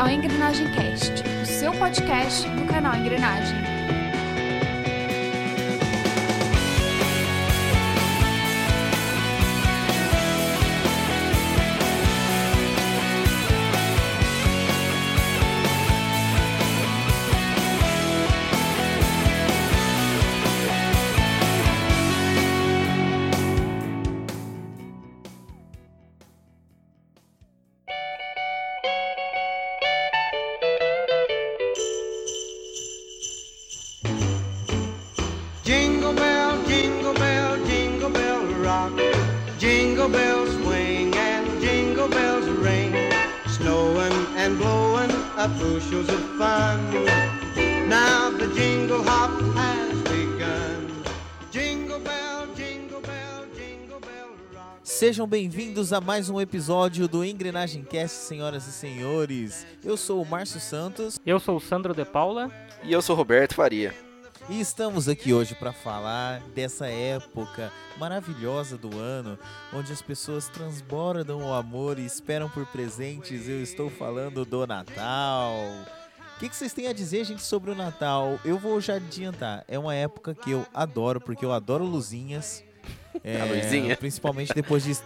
ao Engrenagem Cast, o seu podcast no canal Engrenagem. Bem-vindos a mais um episódio do Engrenagem Cast, senhoras e senhores. Eu sou o Márcio Santos Eu sou o Sandro De Paula. E eu sou Roberto Faria. e estamos aqui hoje para falar dessa época maravilhosa do ano, onde as pessoas transbordam o amor e esperam por presentes. Eu estou falando do Natal. O que, que vocês têm a dizer, gente, sobre o Natal? Eu vou já adiantar. É uma época que eu adoro, porque eu adoro luzinhas. É, A luzinha? Principalmente depois de.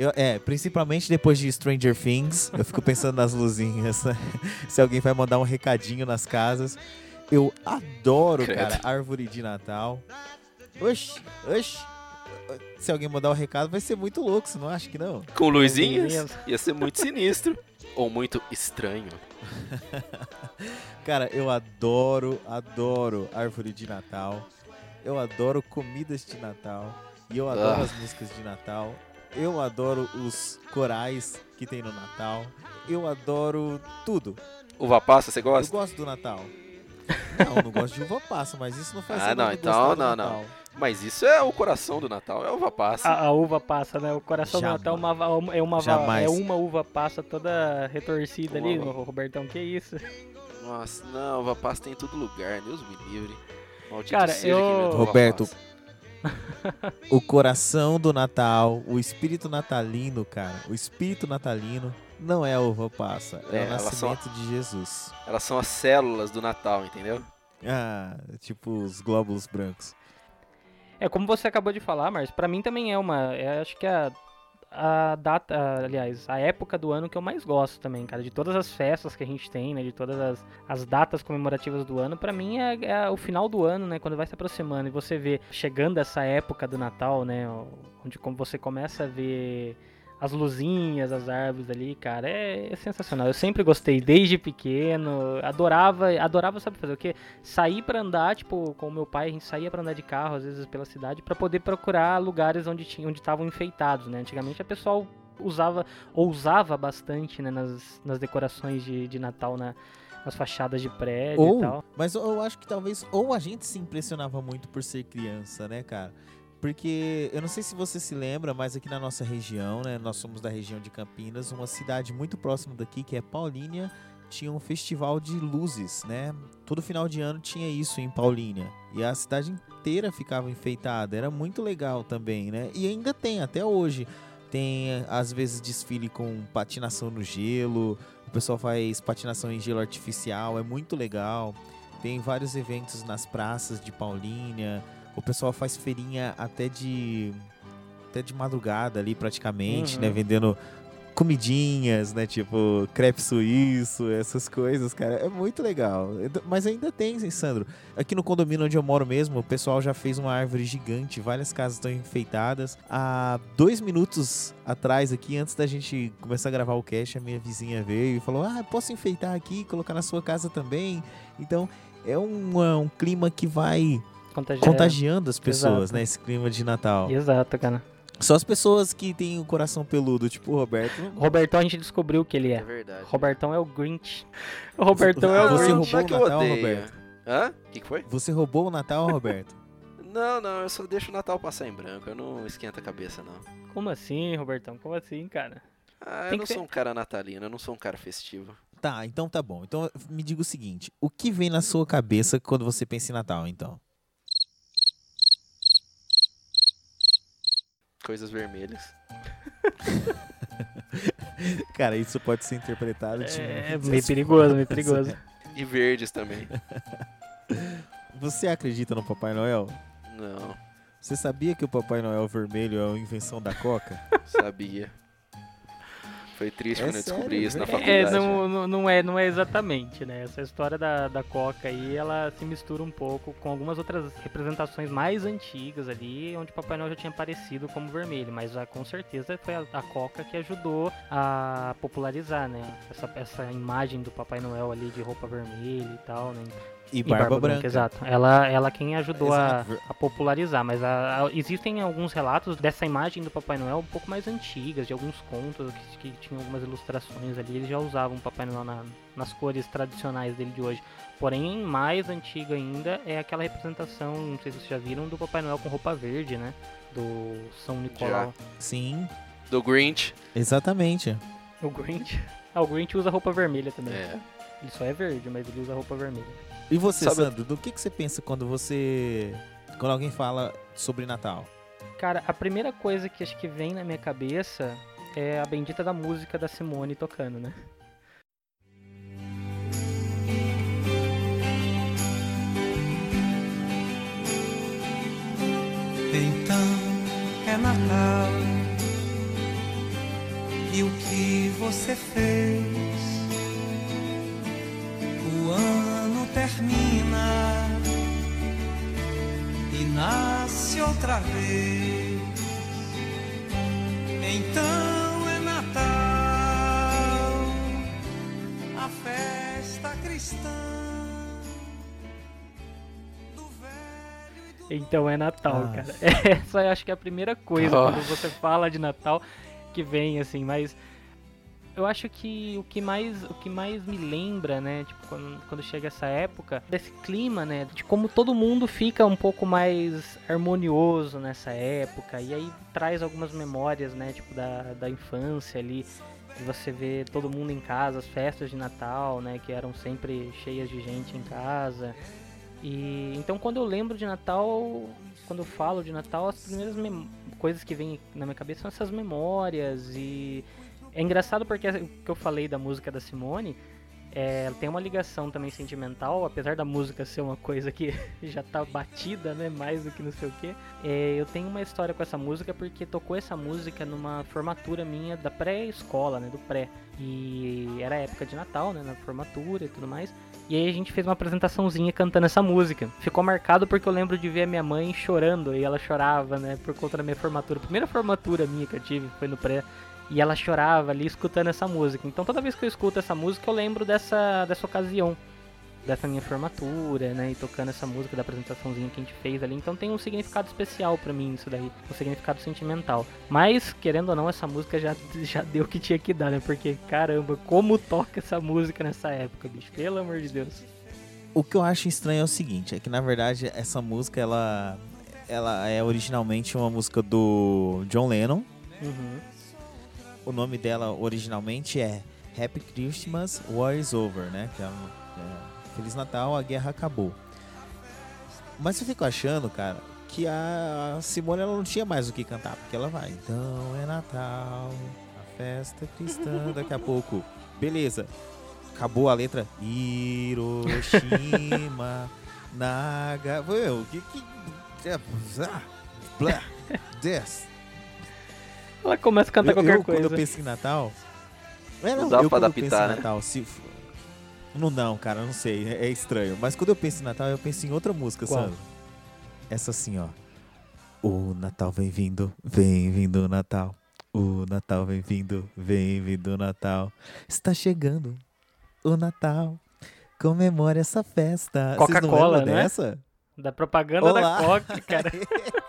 Eu- é, principalmente depois de Stranger Things. Eu fico pensando nas luzinhas. né? Se alguém vai mandar um recadinho nas casas. Eu adoro, Credo. cara, árvore de Natal. Oxi, oxi. Se alguém mandar o recado, vai ser muito louco, você não acha que não? Com luzinhas, luzinhas. ia ser muito sinistro. Ou muito estranho. Cara, eu adoro, adoro árvore de Natal. Eu adoro comidas de Natal. E eu adoro Ah. as músicas de Natal. Eu adoro os corais que tem no Natal. Eu adoro tudo. Uva passa, você Eu gosta? gosto do Natal. Não, eu não gosto de uva passa, mas isso não faz Ah, eu não, não então, não, não. Mas isso é o coração do Natal, é uva passa. A, a uva passa, né? O coração Jamais. do Natal é uma, é, uma, va- Jamais. é uma uva passa toda retorcida ali, Uma- o Robertão. Que isso? Nossa, não, uva passa tem em todo lugar, Deus me livre. Maldito Cara, seja eu- uva Roberto, passa. O coração do Natal, o espírito natalino, cara, o espírito natalino não é a uva passa, é, É, o são- nascimento de Jesus. Elas são as células do Natal, entendeu? Ah, tipo os glóbulos brancos. É como você acabou de falar, mas pra mim também é uma. é, acho que é a, a data, aliás, a época do ano que eu mais gosto também, cara. De todas as festas que a gente tem, né? De todas as, as datas comemorativas do ano, pra mim é, é o final do ano, né? Quando vai se aproximando e você vê chegando essa época do Natal, né? Onde como você começa a ver as luzinhas, as árvores ali, cara, é, é sensacional. Eu sempre gostei, desde pequeno, adorava, adorava, sabe fazer o quê? Sair pra andar, tipo, com o meu pai, a gente saía pra andar de carro, às vezes pela cidade, pra poder procurar lugares onde tinha, onde estavam enfeitados, né? Antigamente a pessoal usava, ou usava bastante, né, nas, nas decorações de, de Natal, na, nas fachadas de prédio Ou, e tal. mas eu acho que talvez ou a gente se impressionava muito por ser criança, né, cara? Porque eu não sei se você se lembra, mas aqui na nossa região, né, nós somos da região de Campinas, uma cidade muito próxima daqui que é Paulínia, tinha um festival de luzes, né? Todo final de ano tinha isso em Paulínia. E a cidade inteira ficava enfeitada, era muito legal também, né? E ainda tem até hoje. Tem às vezes desfile com patinação no gelo, o pessoal faz patinação em gelo artificial, é muito legal. Tem vários eventos nas praças de Paulínia. O pessoal faz feirinha até de até de madrugada ali praticamente, Uhum. né, vendendo comidinhas, né, tipo crepe suíço, essas coisas, cara. É muito legal. Mas ainda tem, hein, Sandro. Aqui no condomínio onde eu moro mesmo, o pessoal já fez uma árvore gigante, várias casas estão enfeitadas. Há dois minutos atrás aqui, antes da gente começar a gravar o cast, a minha vizinha veio e falou: Ah, posso enfeitar aqui, colocar na sua casa também. Então é um, um clima que vai Contagia- contagiando as pessoas, exato. né? Esse clima de Natal. Exato, cara. Só as pessoas que têm o coração peludo, tipo o Roberto. O Robertão a gente descobriu o que ele É é. verdade. Robertão é o Grinch. O Robertão é o Você Grinch. roubou já que o eu Natal. Roberto? Hã? O que, que foi? Você roubou o Natal, Roberto? Não, não, eu só deixo o Natal passar em branco, eu não esquento a cabeça, não. Como assim, Robertão? Como assim, cara? Ah, Tem eu não sou um cara natalino, eu não sou um cara festivo. Tá, então tá bom. Então me diga o seguinte: o que vem na sua cabeça quando você pensa em Natal, então? Coisas vermelhas. Cara, isso pode ser interpretado de É meio perigoso, meio perigoso. E verdes também. Você acredita no Papai Noel? Não, Você sabia que o Papai Noel vermelho é uma invenção da Coca? sabia. Foi triste É quando eu descobri sério, isso na verdade. faculdade. É, não, não, não é, não é exatamente, né? Essa história da, da Coca aí, ela se mistura um pouco com algumas outras representações mais antigas ali, onde Papai Noel já tinha aparecido como vermelho, mas ah, com certeza foi a, a Coca que ajudou a popularizar, né? Essa, essa imagem do Papai Noel ali de roupa vermelha e tal, né? E, barba, branca. Exato. Ela, ela quem ajudou a, a popularizar, mas a- a- existem alguns relatos dessa imagem do Papai Noel um pouco mais antigas, de alguns contos que, que tinham algumas ilustrações ali, eles já usavam o Papai Noel na- nas cores tradicionais dele de hoje. Porém, mais antiga ainda é aquela representação, não sei se vocês já viram, do Papai Noel com roupa verde, né? Do São Nicolau. Sim, Do Grinch. exatamente. O Grinch. Ah, o Grinch usa roupa vermelha também. É. Ele só é verde, mas ele usa roupa vermelha. E você, Sabe- Sandro, do que, que você pensa quando você. Quando alguém fala sobre Natal? Cara, a primeira coisa que acho que vem na minha cabeça é a bendita da música da Simone tocando, né? Então é Natal e o que você fez? O ano termina e nasce outra vez. Então é Natal, a festa cristã. do velho do Então é Natal, Ah. cara. Essa eu acho que é a primeira coisa Ah. quando você fala de Natal que vem, assim, mas eu acho que o que mais, o que mais me lembra, né, tipo, quando, quando chega essa época, desse clima, né, de como todo mundo fica um pouco mais harmonioso nessa época, e aí traz algumas memórias, né, tipo, da, da infância ali, de você ver todo mundo em casa, as festas de Natal, né, que eram sempre cheias de gente em casa, e então quando eu lembro de Natal, quando eu falo de Natal, as primeiras coisas que vêm na minha cabeça são essas memórias e é engraçado porque o que eu falei da música da Simone, é, tem uma ligação também sentimental, apesar da música ser uma coisa que já tá batida, né, mais do que não sei o que. eu tenho uma história com essa música porque tocou essa música numa formatura minha da pré-escola, né, do pré. E era época de Natal, né, na formatura e tudo mais. E aí a gente fez uma apresentaçãozinha cantando essa música. Ficou marcado porque eu lembro de ver a minha mãe chorando e ela chorava, né, por conta da minha formatura. A primeira formatura minha que eu tive foi no pré. E ela chorava ali escutando essa música. Então toda vez que eu escuto essa música eu lembro dessa, dessa ocasião. Dessa minha formatura, né? E tocando essa música da apresentaçãozinha que a gente fez ali. Então tem um significado especial pra mim isso daí. Um significado sentimental. Mas, querendo ou não, essa música já, já deu o que tinha que dar, né? Porque, caramba, como toca essa música nessa época, bicho. Pelo amor de Deus. O que eu acho estranho é o seguinte, é que na verdade essa música ela, ela é originalmente uma música do John Lennon. Uhum. O nome dela originalmente é Happy Christmas, War is Over, né? Que é, um- é Feliz Natal, a guerra acabou. Mas eu fico achando, cara, que a Simone ela não tinha mais o que cantar, porque ela vai. Então é Natal, a festa cristã, daqui a pouco. Beleza. Acabou a letra. Hiroshima, Naga. Meu, que. que ah, blá, des. Ela começa a cantar Eu, qualquer eu, coisa. quando eu penso em Natal. É, não, Não dá eu, pra quando eu penso adaptar, em né? Natal, se. Não, não, cara, não sei. É, é estranho. Mas quando eu penso em Natal, eu penso em outra música, Qual? Sandro. Essa assim, ó. O Natal vem vindo, vem vindo o Natal. O Natal vem vindo, vem vindo o Natal. Está chegando o Natal. Comemore essa festa. Coca-Cola, né? dessa? Da propaganda Olá. da Coca, cara.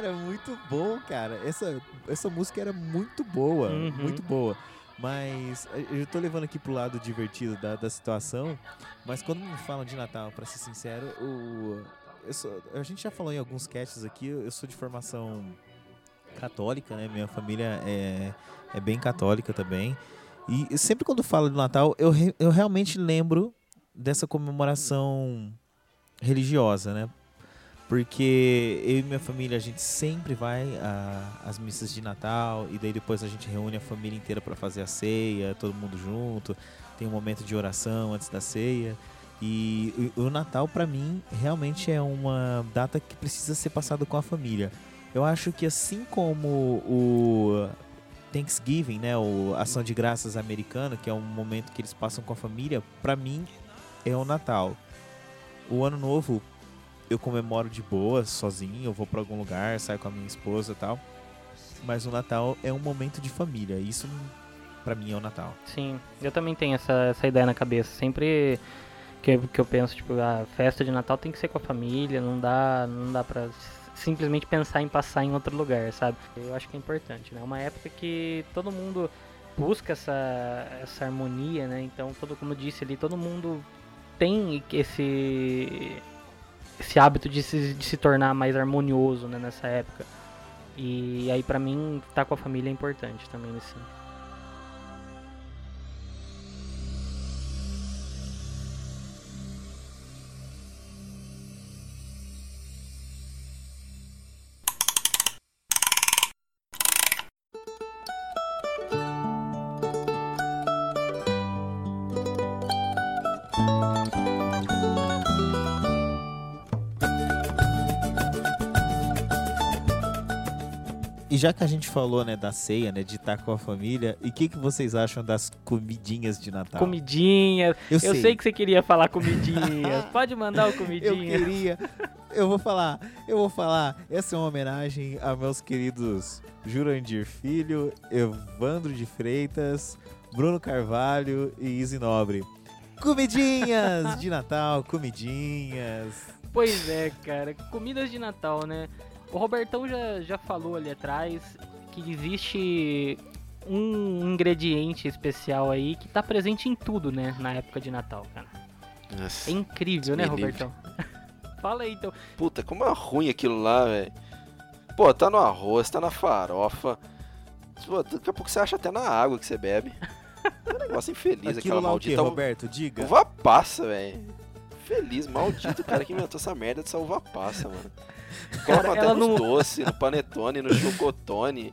Cara, muito bom, cara. Essa, essa música era muito boa, Uhum. muito boa. Mas eh, eu tô levando aqui pro lado divertido da, da situação. Mas quando me falam de Natal, pra ser sincero, o, eu sou- a gente já falou em alguns casts aqui, eu eu sou de formação católica, né? Minha família é, é bem católica também. E sempre quando falo do Natal, eu, re- eu realmente lembro dessa comemoração religiosa, né? Porque eu e minha família, a gente sempre vai a- às missas de Natal e daí depois a gente reúne a família inteira para fazer a ceia, todo mundo junto. Tem um momento de oração antes da ceia. E o, o Natal, para mim, realmente é uma data que precisa ser passada com a família. Eu acho que assim como o Thanksgiving, né, o Ação de Graças americano, que é um momento que eles passam com a família, para mim é o Natal. O Ano Novo eu comemoro de boa, sozinho, eu vou pra algum lugar, saio com a minha esposa e tal. Mas o Natal é um momento de família. Isso pra mim é o Natal. Sim, eu também tenho essa, essa ideia na cabeça. Sempre que, que eu penso, tipo, a festa de Natal tem que ser com a família, não dá, não dá pra simplesmente pensar em passar em outro lugar, sabe? Eu acho que é importante, né? É uma época que todo mundo busca essa, essa harmonia, né? Então, todo, como eu disse ali, todo mundo tem esse esse hábito de se, de se tornar mais harmonioso né, nessa época. E aí, pra mim, estar com a família é importante também nesse, já que a gente falou, né, da ceia, né, de estar com a família, e o que, que vocês acham das comidinhas de Natal? Comidinha. Eu, sei. que você queria falar comidinha. Pode mandar o Eu comidinha. queria. Eu vou falar, eu vou falar. Essa é uma homenagem a meus queridos Jurandir Filho, Evandro de Freitas, Bruno Carvalho e Izzy Nobre. Comidinhas de Natal, comidinhas. Pois é, cara. Comidas de Natal, né? O Robertão já, já falou ali atrás que existe um ingrediente especial aí que tá presente em tudo, né? Na época de Natal, cara. Nossa. É incrível, né. Robertão? Fala aí, então. Puta, como é ruim aquilo lá, velho. Pô, tá no arroz, tá na farofa. Pô, daqui a pouco você acha até na água que você bebe. É um negócio infeliz, Aquilo aquela lá o quê, maldita Roberto? Diga. uva passa, velho. Feliz, maldito o cara que inventou essa merda dessa uva passa, mano. Coloca Cara, até ela nos não- doces, no panetone, no chocotone.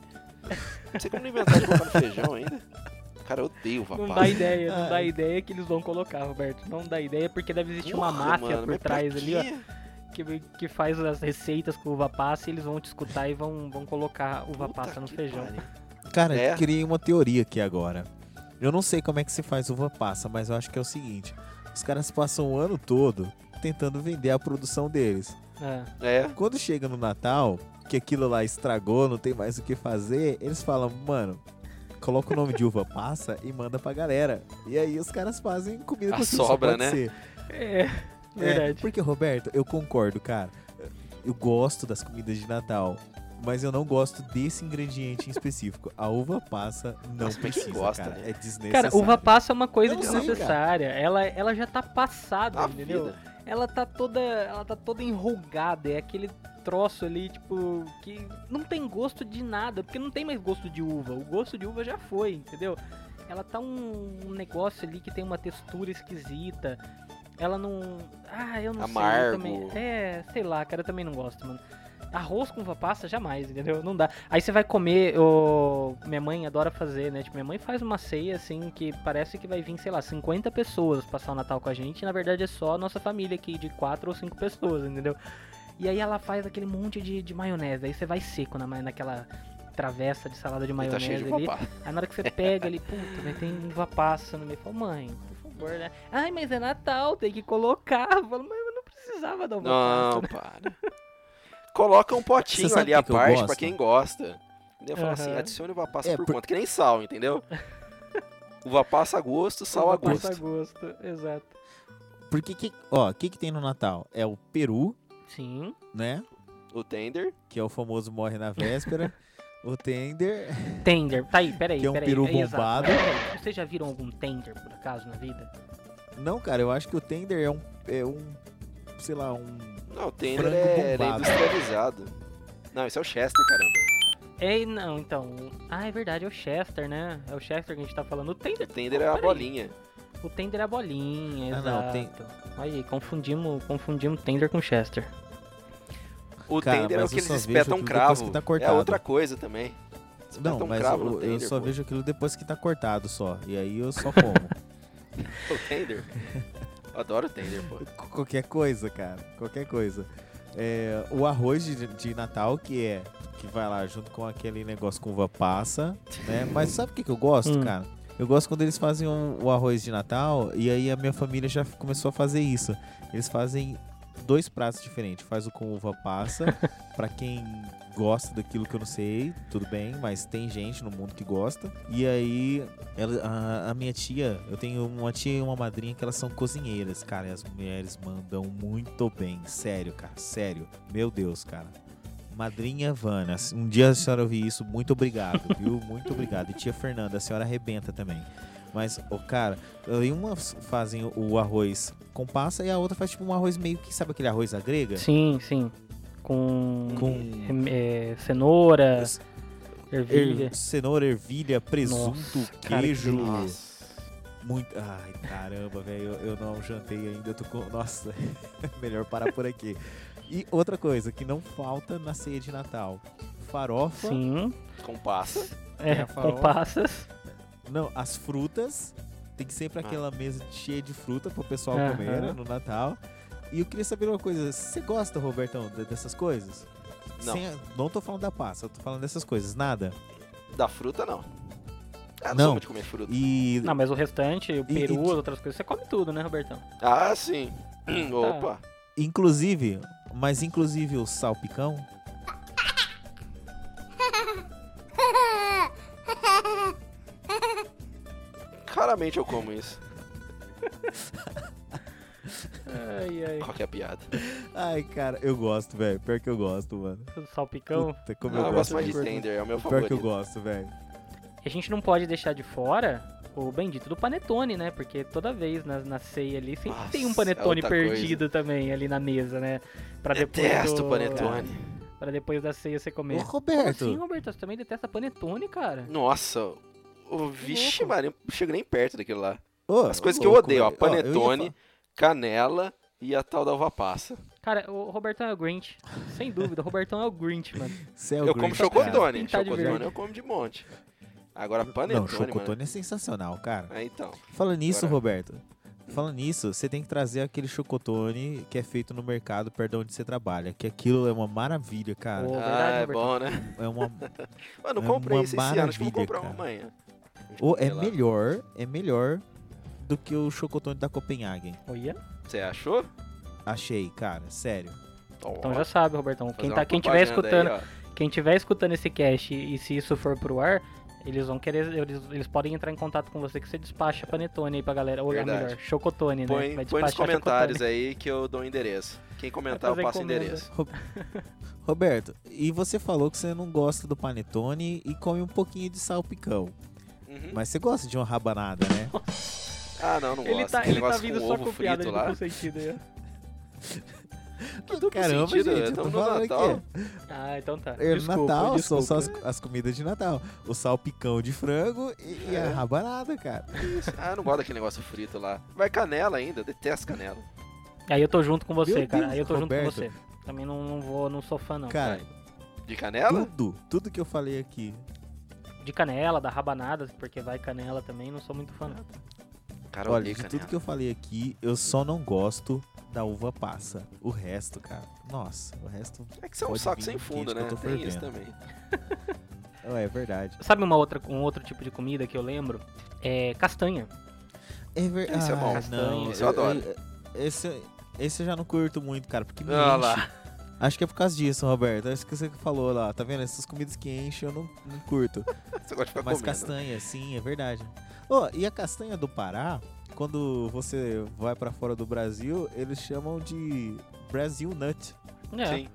Não sei como não inventaram de colocar no feijão ainda. Cara, eu odeio uva Não passa. dá ideia, não dá Ai. ideia que eles vão colocar, Roberto. Não dá ideia porque deve existir uma Porra, máfia mano, por trás ali, ó. que, que faz as receitas com uva passa e eles vão te escutar e vão, vão colocar uva Puta passa no feijão. pariu. Cara, É. eu criei uma teoria aqui agora. Eu não sei como é que se faz uva passa, mas eu acho que é o seguinte: os caras passam o ano todo tentando vender a produção deles. É. É, Quando chega no Natal, que aquilo lá estragou, não tem mais o que fazer, eles falam, mano, coloca o nome de uva passa e manda pra galera. E aí os caras fazem comida com sobra, pode né? ser. É, É, verdade. porque, Roberto, eu concordo, cara. Eu gosto das comidas de Natal. Mas eu não gosto desse ingrediente em específico. A uva passa não precisa, gosta, cara. né? É desnecessário. Cara, uva passa é uma coisa Eu não sei, desnecessária. Ela, ela já tá passada, a entendeu? vida. Ela tá toda. Ela tá toda enrugada. É aquele troço ali, tipo, que não tem gosto de nada, porque não tem mais gosto de uva. O gosto de uva já foi, entendeu? Ela tá um, um negócio ali que tem uma textura esquisita. Ela não. Ah, eu não sei. Amargo. eu também- É, sei lá, cara, eu também não gosto, mano. Arroz com uva passa, jamais, entendeu? Não dá. Aí você vai comer, o... minha mãe adora fazer, né? Tipo, minha mãe faz uma ceia, assim, que parece que vai vir, sei lá, 50 pessoas passar o Natal com a gente. Na verdade é só a nossa família aqui, de 4 ou 5 pessoas, entendeu? E aí ela faz aquele monte de, de maionese. Aí você vai seco na, naquela travessa de salada de tá maionese cheio de ali. Aí na hora que você pega ali, puta, vai ter uva passa no meio. Fala, mãe, por favor, né? Ai, mas é Natal, tem que colocar. Eu falo, mas eu não precisava da uva Não, passa. né?" para. Coloca um potinho ali à parte pra quem gosta. Entendeu? Fala assim, Aham. adicione uva passa É, por por- conta, que nem sal, entendeu? uva passa a gosto, sal a Uva passa gosto. a gosto, exato. Porque, que, ó, o que, que tem no Natal? É o peru, Sim. né? O tender. que é o famoso morre na véspera. o tender, Tender. Tá aí, peraí, Que é um peraí. peru exato. bombado. Peraí, Vocês já viram algum tender, por acaso, na vida? não, cara, eu acho que o tender é um, é um, sei lá, um Não, o tender é, é industrializado. Não, esse é o Chester, caramba. É, não, então. Ah, é verdade, é o Chester, né? É o Chester que a gente tá falando. O Tender. O tender é a bolinha. O Tender é a bolinha, Ah, exato. não, tem- Aí, confundimos, confundimos Tender com Chester. O Cara, tender é o que eu eles espetam aquilo cravo. tá é outra coisa também. Espetam Não, mas cravo no eu, eu tender, só pô. vejo aquilo depois que tá cortado só. E aí eu só como. O tender? Adoro tender, pô. Qu- Qualquer coisa, cara. Qualquer coisa. É, o arroz de, de Natal, que é. Que vai lá junto com aquele negócio com uva passa, né? Mas sabe o que, que eu gosto, Hum. cara? Eu gosto quando eles fazem um- o arroz de Natal e aí a minha família já começou a fazer isso. Eles fazem dois pratos diferentes. Faz o com uva passa, pra quem gosta daquilo que eu não sei, tudo bem, mas tem gente no mundo que gosta. E aí, ela- a, a minha tia, eu tenho uma tia e uma madrinha que elas são cozinheiras, cara, e as mulheres mandam muito bem, sério, cara, sério. Meu Deus, cara. Madrinha Vana, um dia a senhora ouvir isso, muito obrigado, viu? Muito obrigado. E tia Fernanda, a senhora arrebenta também. Mas, o cara, aí umas fazem o arroz com passa e a outra faz tipo um arroz meio que, sabe aquele arroz à grega? Sim, sim. Com, Com- é, cenoura, ervilha. Er- cenoura, ervilha, presunto, Nossa, cara, que queijo. delícia. Nossa. Muito. Ai, caramba, velho. Eu, não jantei ainda. Eu tô com. Nossa, melhor parar por aqui. E outra coisa que não falta na ceia de Natal: farofa. Sim. Com passa. É, com passas. Não, as frutas. Tem sempre aquela mesa cheia de fruta pro pessoal comer né, no Natal. E eu queria saber uma coisa: você gosta, Robertão, de- dessas coisas? Não. Sem não tô falando da passa, eu tô falando dessas coisas. Nada. Da fruta, não. Ah, não, Não. de comer fruta. E. Não, mas o restante, o E- peru, e- as outras coisas, você come tudo, né, Robertão? Ah, sim. Opa. Inclusive, mas inclusive o salpicão. Raramente eu como isso. Ai, ai. Qual que é a piada? Ai, cara, eu gosto, velho. Pior que eu gosto, mano. Salpicão. Puta, como Não, eu eu gosto mais de de tender, é o meu Pior favorito. que eu gosto, velho. A gente não pode deixar de fora o bendito do panetone, né? Porque toda vez na, na ceia ali sempre Nossa, tem um é panetone outra perdido também ali na mesa, né? Pra depois Detesto do... panetone. Pra depois da ceia você Ô, comer. Como Roberto. assim, Roberto? Você também detesta panetone, cara? Nossa. O vixe, louco. Maria, não chego nem perto daquilo lá. ô, As ô, coisas que eu odeio, ó. eu Panetone, canela e a tal da uva passa. Cara, o Robertão é o Grinch. Sem dúvida, o Robertão é o Grinch, mano. Cê é o eu como Grinch, cara. chocotone. Chocotone eu como de monte. Agora Não, panetone, chocotone mano. é sensacional, cara. É, então. Falando nisso, Agora- Roberto. Falando nisso, você tem que trazer aquele chocotone que é feito no mercado perto de onde você trabalha. Que aquilo é uma maravilha, cara. Ah, verdade, é Robertão. bom, né? É uma. Mano, É comprei uma esse ano, acho que eu vou comprar um cara. amanhã. Ô, é lá. melhor, é melhor do que o chocotone da Copenhagen. Olha. Você achou? Achei, cara, sério. Então já sabe, Robertão. Quem, tá, quem tiver escutando, aí, quem tiver escutando esse cast e se isso for pro ar, eles vão querer, eles, eles podem entrar em contato com você que você despacha panetone aí pra galera, ou Verdade. melhor, chocotone, né? Põe, Vai põe nos comentários chocotone. aí que eu dou o endereço. Quem comentar, eu passo o endereço. Roberto, e você falou que você não gosta do panetone e come um pouquinho de salpicão. Uhum. Mas você gosta de uma rabanada, né? Ah, não, não Ele gosto. tá, ele tá vindo com só ovo com piada frito de lá. duplo sentido aí. ó. Que duplo Caramba, sentido, gente, eu tô falando Natal. aqui. Ah, então tá. É Desculpa, Natal, desculpa. são só as, as comidas de Natal. O salpicão de frango e, e É. a rabanada, cara. Ah, eu não gosto daquele negócio frito lá. Vai canela ainda, detesto canela. Aí eu tô junto com você, Meu cara. Deus, Aí eu tô Roberto. junto com você. Também não, não vou, não sou fã não. Cara, De canela? tudo, tudo que eu falei aqui. De canela, da rabanada, porque vai canela também, não sou muito fã não. Cara, eu Olha, de tudo que eu falei aqui, eu só não gosto da uva passa. O resto, cara. Nossa, o resto. É que você é um saco sem fundo, eu né? tô Tem isso também. É, é verdade. Sabe uma outra, um outro tipo de comida que eu lembro? É castanha. É verdade. Esse é bom. não. Esse eu adoro. Esse, esse eu já não curto muito, cara, porque me enche. lá. Acho que é por causa disso, Roberto. Acho que você falou lá, tá vendo? Essas comidas que enchem eu não, não curto. Você gosta de ficar Mas comendo. castanha, sim, é verdade. Ô, e a castanha do Pará, quando você vai pra fora do Brasil, eles chamam de Brasil Nut. É. Sim.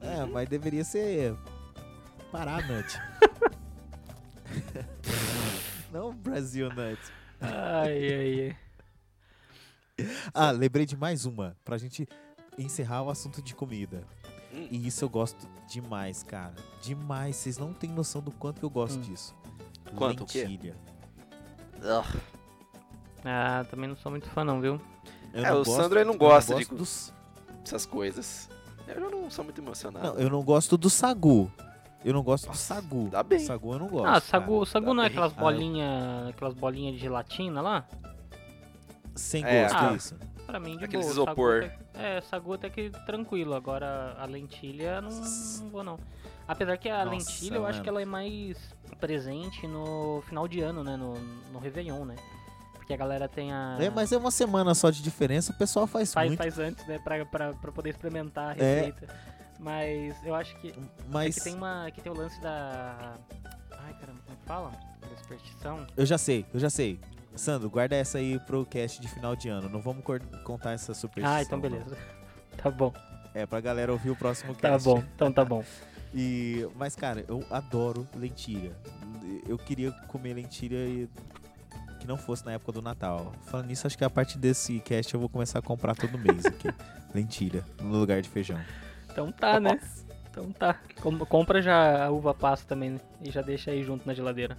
É, mas deveria ser Paranut. Não Brasil Nut. Ai, ai, ai. Ah, lembrei de mais uma, pra gente encerrar o assunto de comida. Hum. E isso eu gosto demais, cara. Demais. Vocês não têm noção do quanto que eu gosto Hum. disso. Quanto, o quê? Ugh. Ah, também não sou muito fã não, viu? Eu É, não o gosto- Sandro, ele não gosta de- gosto dos- Essas coisas. Eu já não sou muito emocionado. Não, eu não gosto do sagu. Eu não gosto do sagu. dá bem. Sagu eu não gosto. ah, cara. sagu, sagu Tá não é bem. aquelas Ah, eu- bolinhas, aquelas bolinhas de gelatina lá? Sem É, gosto, ah. isso. Pra mim, de Aqueles boa. isopor. Sagu até, é, sagu até que tranquilo. Agora, a lentilha, não, não vou não. Apesar que a Nossa, lentilha, eu acho mano. que ela é mais presente no final de ano, né? No, no Réveillon, né? Porque a galera tem a... É, mas é uma semana só de diferença, o pessoal faz, faz, muito. faz antes, né? Pra, pra, pra poder experimentar a É. receita. Mas eu acho que... Mas É que tem, uma, que tem o lance da... Ai, caramba, como que fala? Da superstição. eu já sei, eu já sei. Sandro, guarda essa aí pro cast de final de ano. Não vamos contar essa superstição. Ah, então não. beleza. Tá bom, É, pra galera ouvir o próximo tá cast. bom, então tá bom. E, mas, cara, eu adoro lentilha. Eu queria comer lentilha e que não fosse na época do Natal. Falando nisso, acho que a partir desse cast eu vou começar a comprar todo mês aqui. lentilha, no lugar de feijão. Então tá, né? Então tá. Com- compra já a uva passa também né? e já deixa aí junto na geladeira.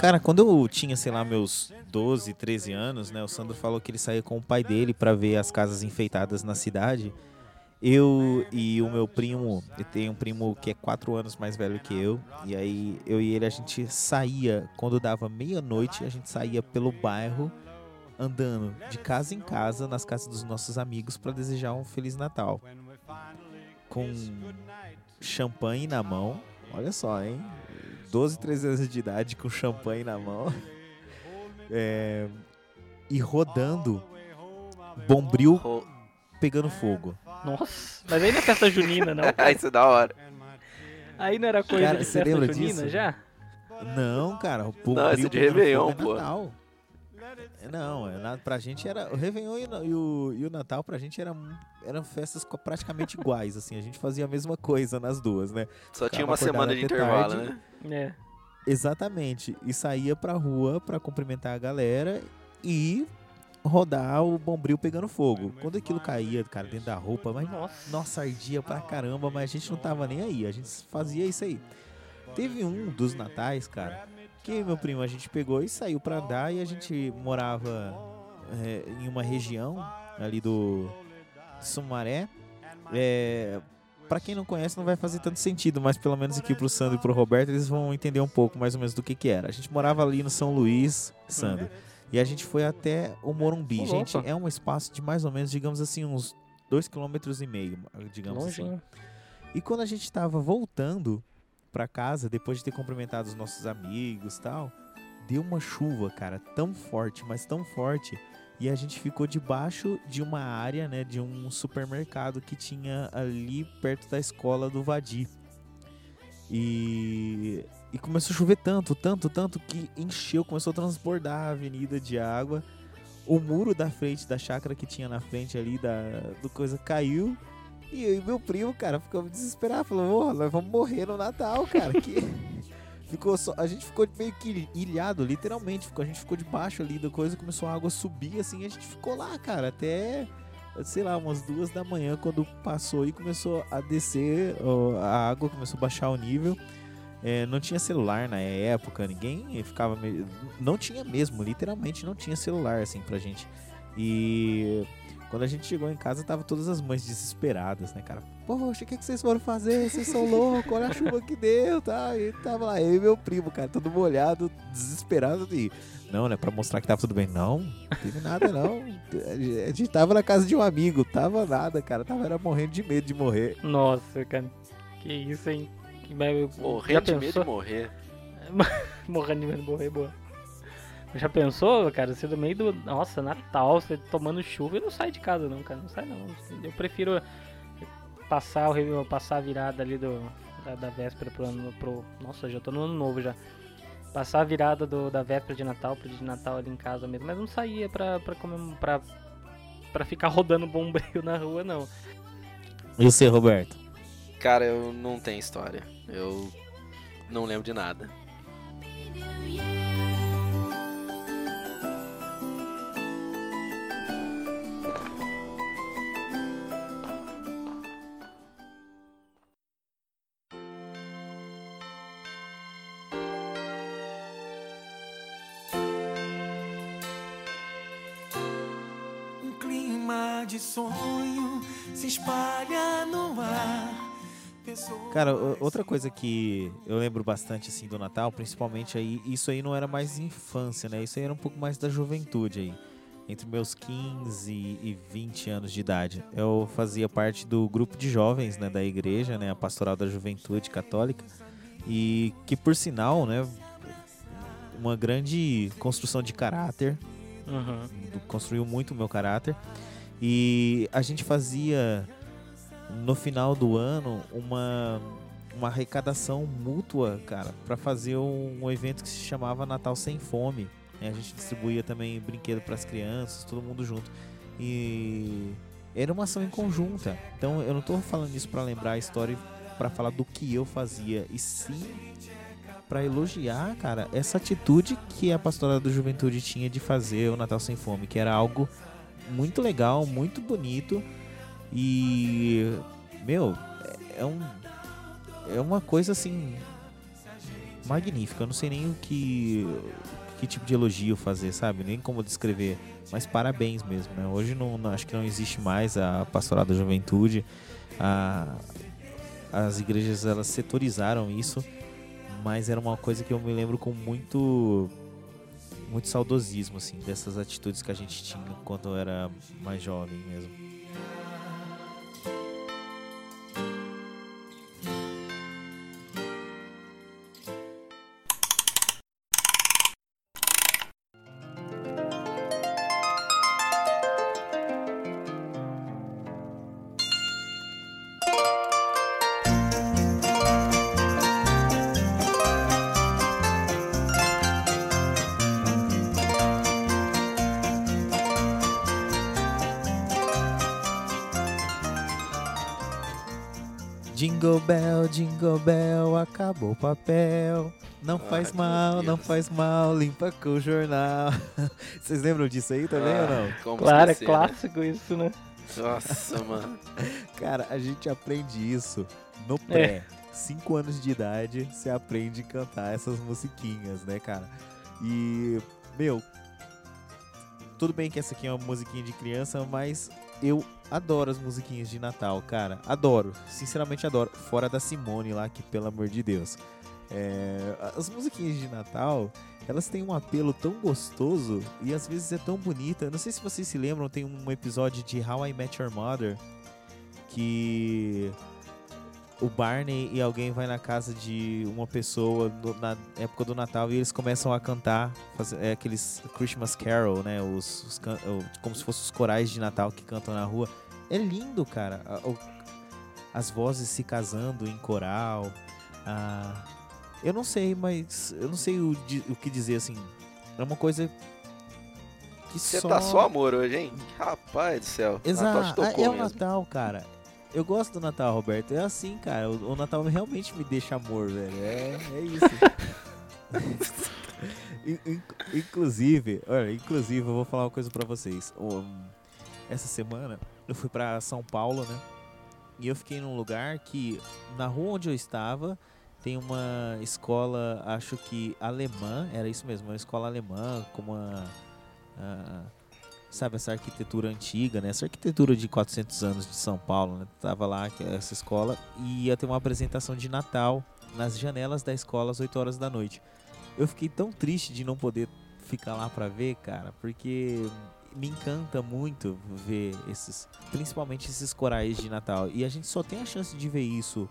Cara, quando eu tinha, sei lá, meus 12, 13 anos, né? O Sandro falou que ele saía com o pai dele pra ver as casas enfeitadas na cidade. Eu e o meu primo, eu tenho um primo que é 4 anos mais velho que eu. E aí eu e ele, a gente saía, quando dava meia-noite, a gente saía pelo bairro andando de casa em casa, nas casas dos nossos amigos, pra desejar um Feliz Natal. Com champanhe na mão. Olha só, hein? 12, 13 anos de idade com champanhe na mão. É, e rodando bombril Ro- pegando fogo. Nossa, mas aí não é festa junina, não. Ah, Isso é da hora. Aí não era coisa Cara, de você festa junina disso? já? Não, cara, o bombril Não, esse é de pegando Réveillon, fogo é pô. Natal. É, Não, é, na- pra gente era. O Réveillon e, o e o, e o Natal pra gente era, eram festas praticamente iguais, assim. A gente fazia a mesma coisa nas duas, né? Só tinha Ficava uma semana de intervalo, tarde. né? É. Exatamente. E saía pra rua pra cumprimentar a galera e rodar o bombril pegando fogo. Quando aquilo caía, cara, dentro da roupa, mas Nossa. nossa, ardia pra caramba, mas a gente não tava nem aí. A gente fazia isso aí. Teve um dos natais, cara, que meu primo a gente pegou e saiu pra andar e a gente morava é, em uma região ali do Sumaré. É, para quem não conhece não vai fazer tanto sentido, mas pelo menos aqui pro Sandro e pro Roberto eles vão entender um pouco mais ou menos do que que era. A gente morava ali no São Luís, Sandro, e a gente foi até o Morumbi. Gente, é um espaço de mais ou menos, digamos assim, uns dois quilômetros e meio, digamos assim. Longinho. E quando a gente tava voltando pra casa, depois de ter cumprimentado os nossos amigos tal, deu uma chuva, cara, tão forte, mas tão forte. E a gente ficou debaixo de uma área, né, de um supermercado que tinha ali perto da escola do Vadi. E, e começou a chover tanto, tanto, tanto que encheu, começou a transbordar a avenida de água. O muro da frente da chácara que tinha na frente ali da do coisa caiu. E eu e meu primo, cara, ficamos desesperados. Falou, "Ô, nós vamos morrer no Natal, cara. Que... ficou só, a gente ficou meio que ilhado, literalmente. Ficou, a gente ficou debaixo ali da coisa, começou a água subir, assim. A gente ficou lá, cara, até, sei lá, umas duas da manhã, quando passou e começou a descer ó, a água, começou a baixar o nível. É, não tinha celular na época, ninguém ficava. Não tinha mesmo, literalmente não tinha celular, assim, pra gente. E Quando a gente chegou em casa, tava todas as mães desesperadas, né, cara? Poxa, o que, que vocês foram fazer? Vocês são loucos, olha a chuva que deu, tá? E tava lá, eu e meu primo, cara, todo molhado, desesperado e. Não, né? Pra mostrar que tava tudo bem. Não, não teve nada, não. A gente tava na casa de um amigo, tava nada, cara. Tava era morrendo de medo de morrer. Nossa, cara. Que isso, hein? Morrer de medo de morrer. Morrendo de medo de morrer, boa. Já pensou, cara, você no meio do. Nossa, Natal, você tomando chuva e não sai de casa não, cara. Não sai não. Eu prefiro passar o passar a virada ali do. Da, da véspera pro ano. Pro, nossa, já tô no ano novo já. Passar a virada do, da véspera de Natal pro dia de Natal ali em casa mesmo. Mas não saía pra, pra comer. Pra, pra ficar rodando bombril na rua, não. E você, Roberto? Cara, eu não tenho história. Eu não lembro de nada. Cara, outra coisa que eu lembro bastante assim do Natal, principalmente aí, isso aí não era mais infância, né? Isso aí era um pouco mais da juventude aí. Entre meus 15 e 20 anos de idade. Eu fazia parte do grupo de jovens, né, da igreja, né, a Pastoral da Juventude Católica, e que por sinal, né, uma grande construção de caráter, Uhum. construiu muito o meu caráter. E a gente fazia no final do ano uma uma arrecadação mútua, cara, para fazer um, um evento que se chamava Natal sem Fome. A gente distribuía também brinquedo para as crianças, todo mundo junto. E era uma ação em conjunta. Então eu não tô falando isso para lembrar a história para falar do que eu fazia, e sim para elogiar, cara, essa atitude que a pastora da juventude tinha de fazer o Natal sem fome, que era algo muito legal, muito bonito e meu, é- é um é uma coisa assim magnífica. Eu não sei nem o que que tipo de elogio fazer, sabe? Nem como descrever, mas parabéns mesmo, né? Hoje não, não- acho que não existe mais a pastoral da juventude. A, as igrejas elas setorizaram isso, mas era uma coisa que eu me lembro com muito muito saudosismo assim dessas atitudes que a gente tinha quando eu era mais jovem mesmo. Jingle bell, jingle bell, acabou o papel. Não faz Ai, mal, não faz mal, limpa com o jornal. Vocês lembram disso aí também ou não? Ah, como Claro, é esquecer, né? clássico isso, né? Nossa, mano. Cara, a gente aprende isso no É. pré. Cinco anos de idade, você aprende a cantar essas musiquinhas, né, cara? E, meu, tudo bem que essa aqui é uma musiquinha de criança, mas eu adoro as musiquinhas de Natal, cara. Adoro, sinceramente adoro. Fora da Simone lá, que pelo amor de Deus. É, as musiquinhas de Natal, elas têm um apelo tão gostoso e às vezes é tão bonita. Não sei se vocês se lembram, tem um episódio de How I Met Your Mother que o Barney e alguém vai na casa de uma pessoa na época do Natal e eles começam a cantar fazer, é, aqueles Christmas Carol, né? Os, os can- o- como se fossem os corais de Natal que cantam na rua. É lindo, cara. O- as vozes se casando em coral. Ah, eu não sei, mas eu não sei o, o que dizer assim. É uma coisa que Você só tá só amor hoje, hein? Rapaz do céu. Natal te Exato, tocou é o mesmo. Natal, cara. Eu gosto do Natal, Roberto. É assim, cara. O, o Natal realmente me deixa amor, velho. É, é isso. In- in- inclusive, olha, inclusive, eu vou falar uma coisa pra vocês. Essa semana eu fui pra São Paulo, né? E eu fiquei num lugar que, na rua onde eu estava, tem uma escola, acho que alemã, era isso mesmo, uma escola alemã, com uma. ah, sabe, essa arquitetura antiga, né? Essa arquitetura de 400 anos de São Paulo, né? Tava lá, é essa escola, e ia ter uma apresentação de Natal nas janelas da escola às 8 horas da noite. Eu fiquei tão triste de não poder ficar lá pra ver, cara, porque me encanta muito ver esses, principalmente esses corais de Natal. E a gente só tem a chance de ver isso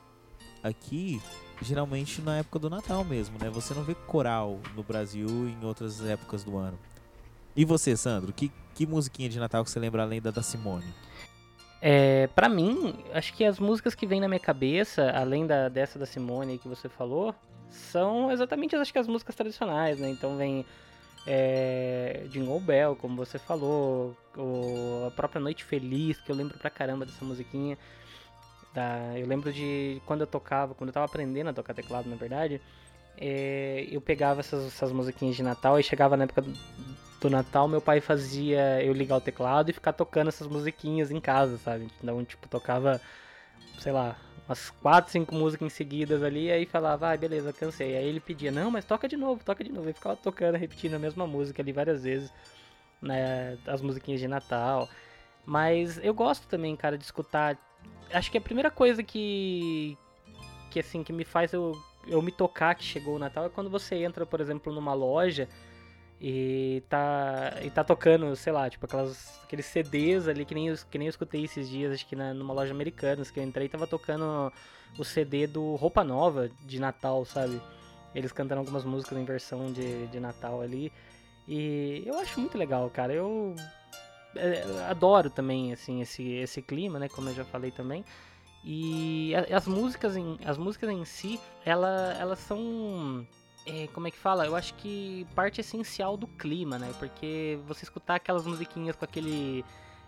aqui, geralmente na época do Natal mesmo, né? Você não vê coral no Brasil em outras épocas do ano. E você, Sandro, que, que musiquinha de Natal que você lembra além da da Simone? É, para mim, acho que as músicas que vêm na minha cabeça, além da dessa da Simone que você falou, são exatamente acho que as músicas tradicionais, né? Então vem é, Jingle Bell, como você falou, a própria Noite Feliz, que eu lembro pra caramba dessa musiquinha. Da, eu lembro de quando eu tocava, quando eu tava aprendendo a tocar teclado, na verdade, é, eu pegava essas, essas musiquinhas de Natal e chegava na época do, Natal, meu pai fazia eu ligar o teclado e ficar tocando essas musiquinhas em casa, sabe? Então, tipo, tocava, sei lá, umas 4, 5 músicas em seguidas ali, aí falava, ah, beleza, cansei. Aí ele pedia, não, mas toca de novo, toca de novo. E ficava tocando, repetindo a mesma música ali várias vezes, né? As musiquinhas de Natal. Mas eu gosto também, cara, de escutar. Acho que a primeira coisa que. que assim, que me faz eu, eu me tocar que chegou o Natal é quando você entra, por exemplo, numa loja e tá, e tá tocando, sei lá, tipo aquelas, aqueles CDs ali que nem, que nem eu escutei esses dias, acho que na, numa loja americana, que eu entrei tava tocando o CD do Roupa Nova de Natal, sabe? Eles cantando algumas músicas em versão de, de Natal ali. E eu acho muito legal, cara. Eu é, adoro também assim esse, esse clima, né, como eu já falei também. E as músicas em, as músicas em si, ela, elas são é, como é que fala? Eu acho que parte essencial do clima, né? Porque você escutar aquelas musiquinhas com aquele.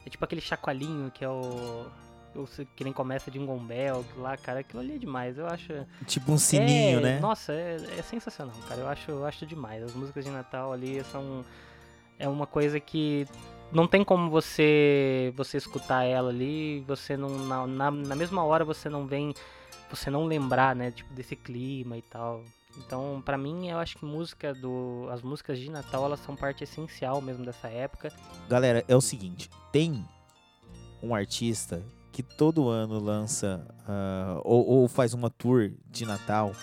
É tipo aquele chacoalhinho que é o. que nem começa de um Bell lá, cara, aquilo ali é demais. Eu acho. Tipo um sininho, é, né? Nossa, é, é sensacional, cara. Eu acho, eu acho demais. As músicas de Natal ali são. É uma coisa que não tem como você você escutar ela ali, você não. Na, na, na mesma hora você não vem. Você não lembrar, né? Tipo, desse clima e tal. Então, pra mim, eu acho que música do. As músicas de Natal, elas são parte essencial mesmo dessa época. Galera, é o seguinte, tem um artista que todo ano lança ah, ou, ou faz uma tour de Natal.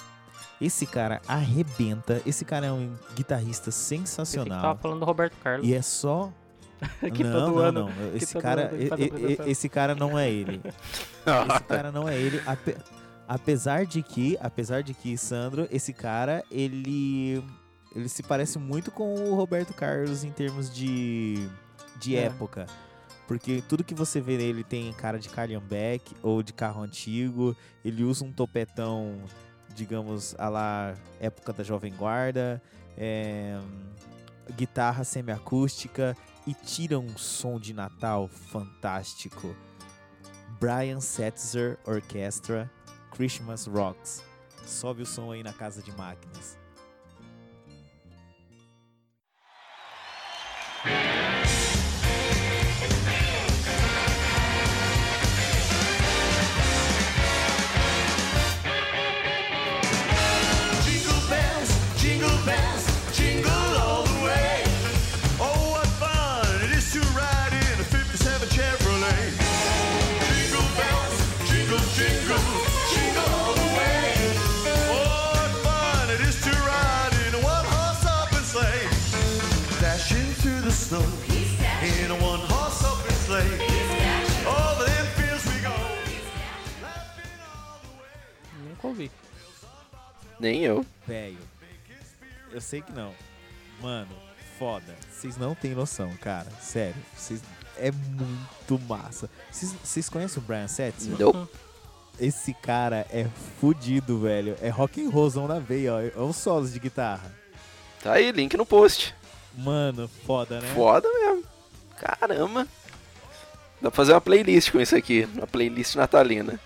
Esse cara arrebenta. Esse cara é um guitarrista Pensei que tava sensacional. falando do Roberto Carlos. E é só. que não, todo não, ano. não. Esse cara, e- e- esse cara não é ele. Esse cara não é ele. Ape- apesar de que, apesar de que, Sandro, esse cara, ele ele se parece muito com o Roberto Carlos em termos de de É. época. Porque tudo que você vê nele tem cara de Calhambeck ou de carro antigo. Ele usa um topetão, digamos, a lá época da Jovem Guarda. é, guitarra semiacústica e tira um som de Natal fantástico. Brian Setzer Orchestra Christmas Rocks. Sobe o som aí na casa de máquinas. Nunca ouvi. Nem eu. Velho, eu sei que não. Mano, foda. Vocês não têm noção, cara. Sério. Vocês... É muito massa. Vocês- conhecem o Brian Setzer? Não. Esse cara é fudido, velho. É rock and rollzão na veia, ó. É os solos de guitarra. Tá aí, link no post. Mano, foda, né? Foda mesmo. Caramba. Dá pra fazer uma playlist com isso aqui. Uma playlist natalina.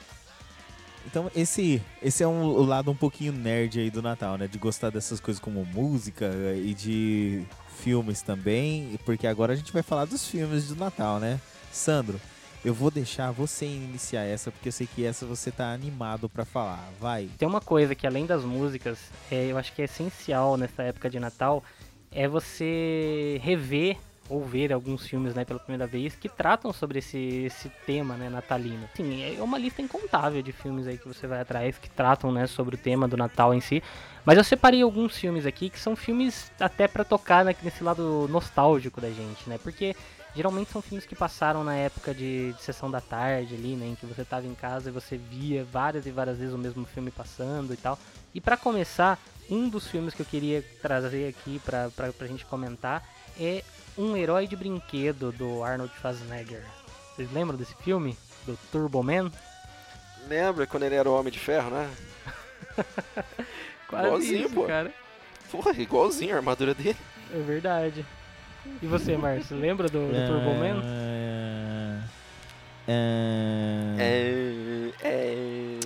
Então, esse, esse é um, o lado um pouquinho nerd aí do Natal, né? De gostar dessas coisas como música e de filmes também, porque agora a gente vai falar dos filmes do Natal, né? Sandro, eu vou deixar você iniciar essa, porque eu sei que essa você tá animado pra falar. Vai. Tem uma coisa que além das músicas, é, eu acho que é essencial nessa época de Natal, é você rever ou ver alguns filmes, né, pela primeira vez, que tratam sobre esse, esse tema, né, natalino. Sim, é uma lista incontável de filmes aí que você vai atrás que tratam, né, sobre o tema do Natal em si. Mas eu separei alguns filmes aqui que são filmes até pra tocar né, nesse lado nostálgico da gente, né? Porque geralmente são filmes que passaram na época de, de sessão da tarde ali, né? Em que você tava em casa e você via várias e várias vezes o mesmo filme passando e tal. E pra começar, um dos filmes que eu queria trazer aqui pra, pra, pra gente comentar é Um Herói de Brinquedo, do Arnold Schwarzenegger. Vocês lembram desse filme? Do Turbo Man? Lembra quando ele era o Homem de Ferro, né? Quase Igualzinho, isso, pô. cara. Porra, igualzinho a armadura dele. É verdade. E você, Márcio, lembra do, do Turbo Man? É... É. É.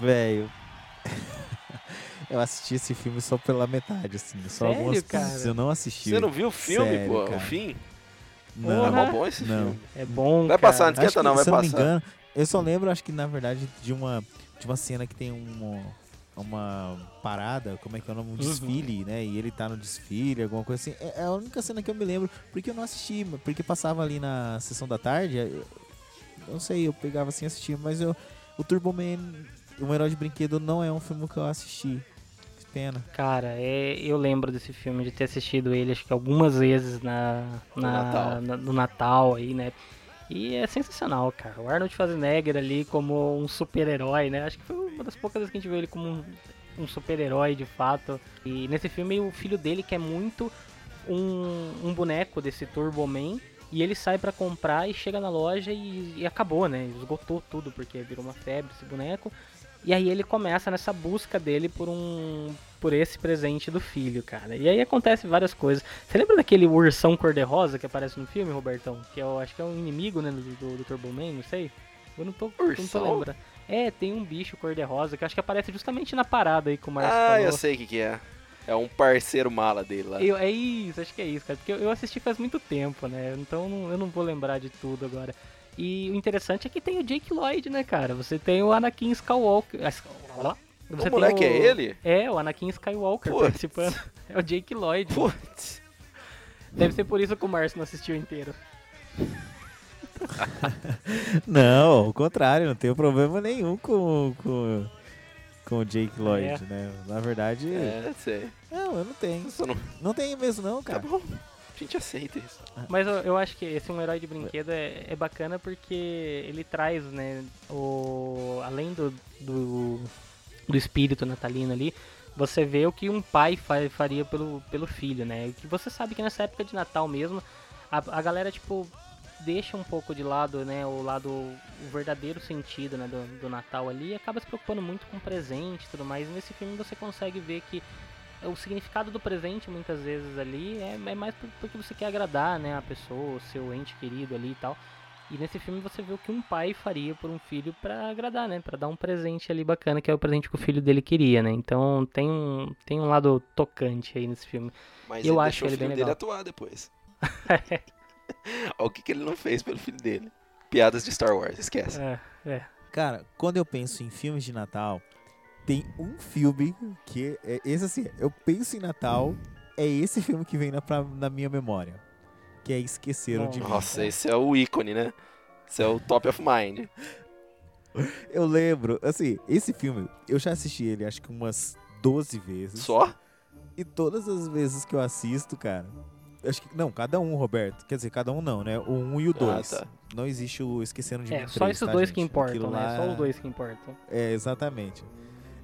Velho. Eu assisti esse filme só pela metade, assim. Só Sério, algumas cara? coisas eu não assisti. Você não viu o filme, Sério, pô? cara. O fim? Não, É bom esse Não. filme. É bom, Vai cara. passar Acho que, não, vai se eu não me passar. engano, eu só lembro, acho que na verdade, de uma, de uma cena que tem um, uma parada, como é que é o nome? Um Uhum. desfile, né? E ele tá no desfile, alguma coisa assim. É é a única cena que eu me lembro, porque eu não assisti, porque passava ali na sessão da tarde. Eu, eu não sei, eu pegava assim e assistia, mas eu, o Turbo Man, um herói de brinquedo, não é um filme que eu assisti. Pena. Cara, é, eu lembro desse filme, de ter assistido ele acho que algumas vezes na, No na- Natal. na- no Natal aí, né? E é sensacional, cara. O Arnold Schwarzenegger ali como um super-herói, né? Acho que foi uma das poucas vezes que a gente viu ele como um, um super-herói de fato. E nesse filme o filho dele quer muito um, um boneco desse Turbo Man. E ele sai pra comprar e chega na loja e, e acabou, né? Esgotou tudo porque virou uma febre esse boneco. E aí ele começa nessa busca dele por um por esse presente do filho, cara. E aí acontece várias coisas. Você lembra daquele ursão cor-de-rosa que aparece no filme, Robertão? Que eu acho que é um inimigo, né, do, do, Turbo Man, não sei. Eu não tô, não tô Ursão? lembrando. É, tem um bicho cor-de-rosa que eu acho que aparece justamente na parada aí com o Marcos Ah, falou. eu sei o que, que é. É um parceiro mala dele lá. Eu- é isso, acho que é isso, cara. Porque eu, eu assisti faz muito tempo, né? Então eu não, eu não vou lembrar de tudo agora. E o interessante é que tem o Jake Lloyd, né, cara? Você tem o Anakin Skywalker. ah, Você o moleque é ele? É, o Anakin Skywalker Putz. participando. É o Jake Lloyd. Putz. Deve ser por isso que o Márcio não assistiu inteiro. Não, ao contrário, não tenho problema nenhum com, com, com o Jake Lloyd, né? Na verdade, É, sei. não, eu não tenho. Não... Não tenho mesmo não, Tá cara. bom. A gente aceita isso. Mas eu, eu acho que esse um herói de brinquedo é, é bacana porque ele traz, né, o além do, do, do espírito natalino ali, você vê o que um pai fa- faria pelo, pelo filho, né? Que você sabe que nessa época de Natal mesmo, a, a galera, tipo, deixa um pouco de lado, né, o lado, o verdadeiro sentido, né, do, do Natal ali e acaba se preocupando muito com presente e tudo mais. E nesse filme você consegue ver que o significado do presente muitas vezes ali é, é mais por- porque você quer agradar, né, a pessoa, o seu ente querido ali e tal. E nesse filme você vê o que um pai faria por um filho pra agradar, né, Pra dar um presente ali bacana, que é o presente que o filho dele queria, né? Então tem um tem um lado tocante aí nesse filme. Mas Eu ele acho ele o filho bem dele legal. atuar depois. Olha o que, que ele não fez pelo filho dele. Piadas de Star Wars, esquece. É, é. Cara, quando eu penso em filmes de Natal, tem um filme que é esse assim, eu penso em Natal, é esse filme que vem na, pra- na minha memória. Que é Esqueceram de Mim. Nossa, esse é o ícone, né? Esse é o top of mind. Eu lembro, assim, esse filme, eu já assisti ele acho que umas 12 vezes. Só? E todas as vezes que eu assisto, cara. Acho que. Não, cada um, Roberto. Quer dizer, cada um não, né? O um e o dois. tá. Não existe o Esquecendo de Mim. É, só 3, esses tá, dois gente? que importam, Aquilo né? lá- Só os dois que importam. É, exatamente.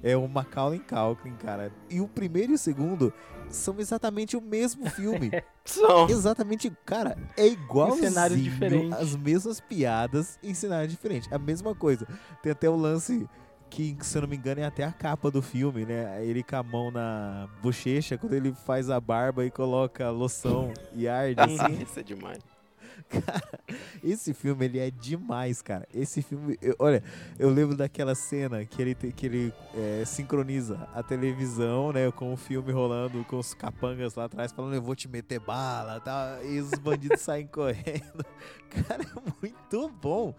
É o Macaulay Culkin, cara. E o primeiro e o segundo são exatamente o mesmo filme. São. exatamente, cara, é igualzinho cenários diferentes. as mesmas piadas em cenário diferente. A mesma coisa. Tem até o lance que, se eu não me engano, é até a capa do filme, né? Ele com a mão na bochecha, quando ele faz a barba e coloca loção e arde, assim. Isso é demais. Esse filme, ele é demais, cara. Esse filme, eu- olha, eu lembro daquela cena que ele, que ele é, sincroniza a televisão, né, com o filme rolando, com os capangas lá atrás, falando, eu vou te meter bala, tá? E os bandidos saem correndo. Cara, é muito bom.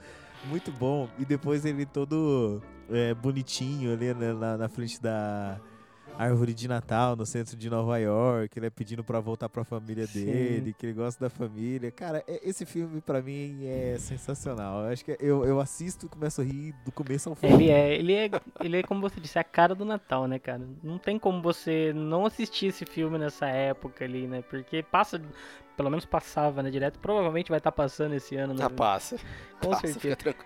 Muito bom. E depois ele todo é, bonitinho ali né, na, na frente da... árvore de Natal no centro de Nova York, ele é pedindo pra voltar pra família Sim. dele, que ele gosta da família. Cara, esse filme pra mim é sensacional. Eu acho que eu, eu assisto e começo a rir do começo ao fim. Ele é, ele é, ele é como você disse, a cara do Natal, né, cara? Não tem como você não assistir esse filme nessa época ali, né? Porque passa, pelo menos passava, né, direto. Provavelmente vai estar passando esse ano, né? Ah, passa. Com Passa, certeza.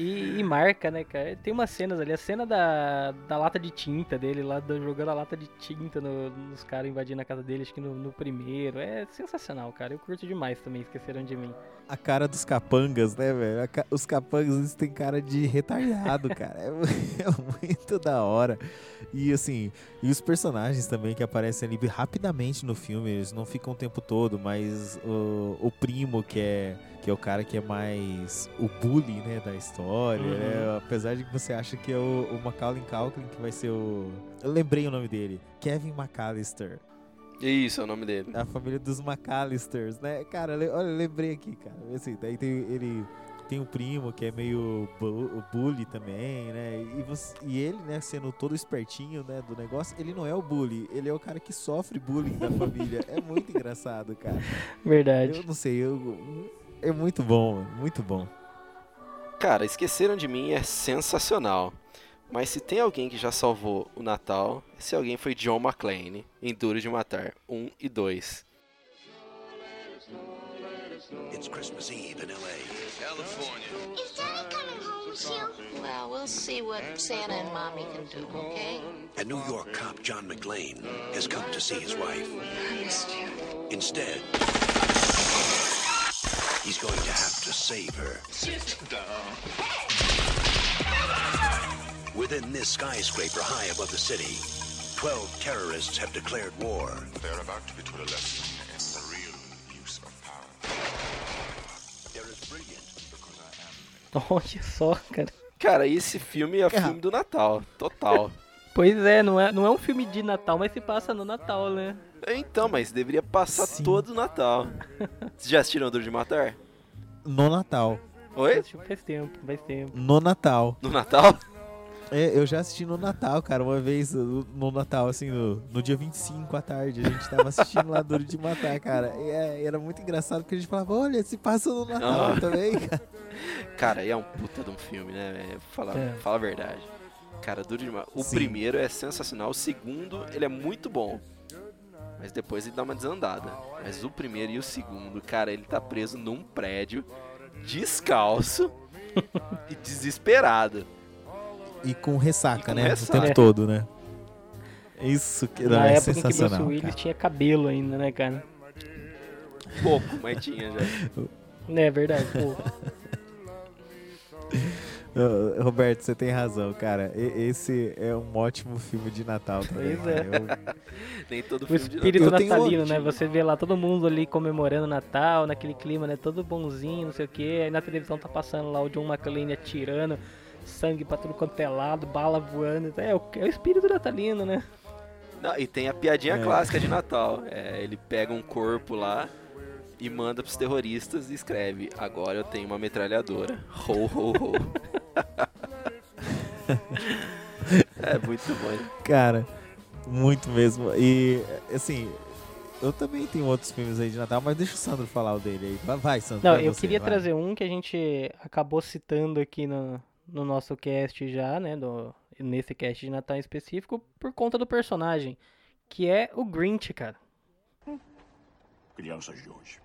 E, e marca, né, cara? Tem umas cenas ali, a cena da, da lata de tinta dele lá, do- jogando a lata de tinta no- nos caras invadindo a casa dele, acho que no, no primeiro. É sensacional, cara. Eu curto demais também, esqueceram de mim. A cara dos capangas, né, velho? Os capangas eles têm cara de retardado, cara. É, é muito da hora. E assim, e os personagens também que aparecem ali rapidamente no filme, eles não ficam o tempo todo, mas o, o primo, que é, que é o cara que é mais o bully, né, da história, Uhum. né? Apesar de que você acha que é o, o Macaulay Culkin que vai ser o... Eu lembrei o nome dele. Kevin McAllister. Isso é o nome dele. A família dos McAllisters, né? Cara, olha, eu lembrei aqui, cara. Assim, daí tem ele tem um primo que é meio bu- bully também, né? E, você- e ele, né, sendo todo espertinho, né, do negócio, ele não é o bully, ele é o cara que sofre bullying da família. É muito engraçado, cara. Verdade. Eu não sei, eu, é muito bom, muito bom. Cara, Esqueceram de Mim é sensacional. Mas se tem alguém que já salvou o Natal, esse alguém foi John McClane, em Duro de Matar 1 e 2. It's Christmas Eve in L.A. Is Daddy coming home with you? Well, we'll see what Santa and Mommy can do, okay? A New York cop, John McLean, has come to see his wife. I missed you. Instead, he's going to have to save her. Sit down. Within this skyscraper high above the city, 12 terrorists have declared war. They're about to be taught a lesson Olha só, cara. Cara, esse filme é filme do Natal, total. Pois é, não é, não é um filme de Natal, mas se passa no Natal, né? Então, mas deveria passar Sim. todo o Natal. Vocês já assistiram Duro de Matar? No Natal. Oi? Faz tempo, faz tempo. No Natal. No Natal? É, eu já assisti no Natal, cara, uma vez no, no Natal, assim, no, no dia 25 à tarde, a gente tava assistindo lá Duro de Matar, cara. E é, era muito engraçado porque a gente falava, olha, se passa no Natal Ah. também, cara. Cara, e é um puta de um filme, né? Fala, É. fala a verdade. Cara, Duro de Matar. O Sim. primeiro é sensacional, o segundo, ele é muito bom. Mas depois ele dá uma desandada. Mas o primeiro e o segundo, cara, ele tá preso num prédio, descalço e desesperado. E com ressaca, E com né? ressaca. O tempo todo, né? Isso que não, Na é época em que Bruce sensacional. Willis cara. tinha cabelo ainda, né, cara? Pouco, mas tinha já. É verdade, pô. Ô, Roberto, você tem razão, cara. E- esse é um ótimo filme de Natal também. Pois é. Eu- Nem todo O filme de espírito natalino, né? Você vê lá todo mundo ali comemorando Natal, naquele clima, né? Todo bonzinho, não sei o que. Aí na televisão tá passando lá o John McClane atirando, sangue pra tudo quanto é lado, bala voando. É o, é o espírito natalino, né? Não, e tem a piadinha É. clássica de Natal. É, ele pega um corpo lá e manda pros terroristas e escreve: Agora eu tenho uma metralhadora. Ho, ho, ho. é muito bom. Cara, muito mesmo. E, assim, eu também tenho outros filmes aí de Natal, mas deixa o Sandro falar o dele aí. Vai, vai Sandro. Não, eu você, queria vai. trazer um que a gente acabou citando aqui no, no nosso cast já, né? Do, nesse cast de Natal em específico, por conta do personagem, que é o Grinch, cara. Crianças de hoje.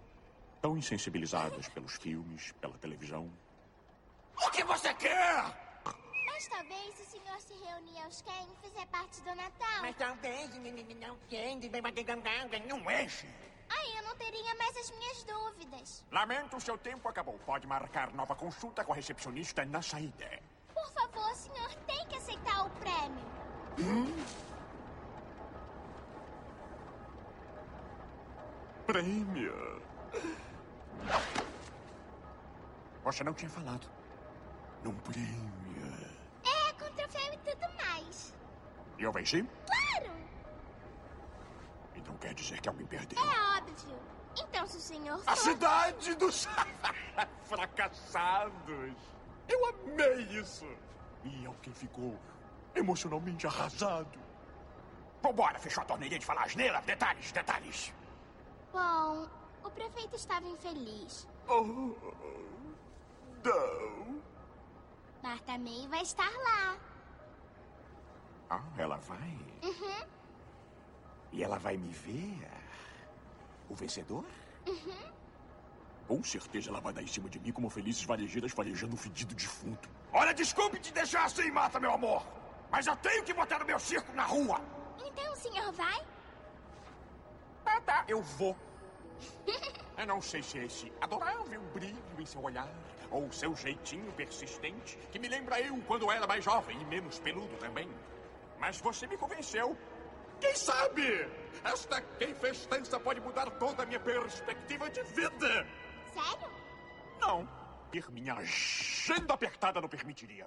Tão insensibilizadas pelos filmes, pela televisão. Mas talvez o senhor se reunir aos Ken e fizer parte do Natal. Mas talvez não enche. Aí eu não teria mais as minhas dúvidas. Lamento, seu tempo acabou. Pode marcar nova consulta com a recepcionista na saída. Por favor, o senhor tem que aceitar o prêmio. Prêmio. Você não tinha falado. Num prêmio. É, com troféu e tudo mais. E eu venci? Claro! Então quer dizer que alguém perdeu. É óbvio. Então, se o senhor A for... cidade dos fracassados. Eu amei isso. E alguém ficou emocionalmente arrasado. Vambora, fechou a torneirinha de falar asneira? Detalhes, detalhes. Bom, o prefeito estava infeliz. Oh, não. Marta May vai estar lá. Ah, ela vai? Uhum, E ela vai me ver? O vencedor? uhum. Com certeza ela vai dar em cima de mim como felizes varejeiras farejando um fedido defunto. Olha, desculpe te deixar assim, mata, meu amor. Mas eu tenho que botar o meu circo na rua. Então o senhor vai? Tá, tá, eu vou. Eu não sei se é esse adorável brilho em seu olhar ou seu jeitinho persistente que me lembra eu quando era mais jovem e menos peludo também. Mas você me convenceu. Quem sabe? Esta quem festança pode mudar toda a minha perspectiva de vida. Sério? Não. Ter minha agenda apertada não permitiria.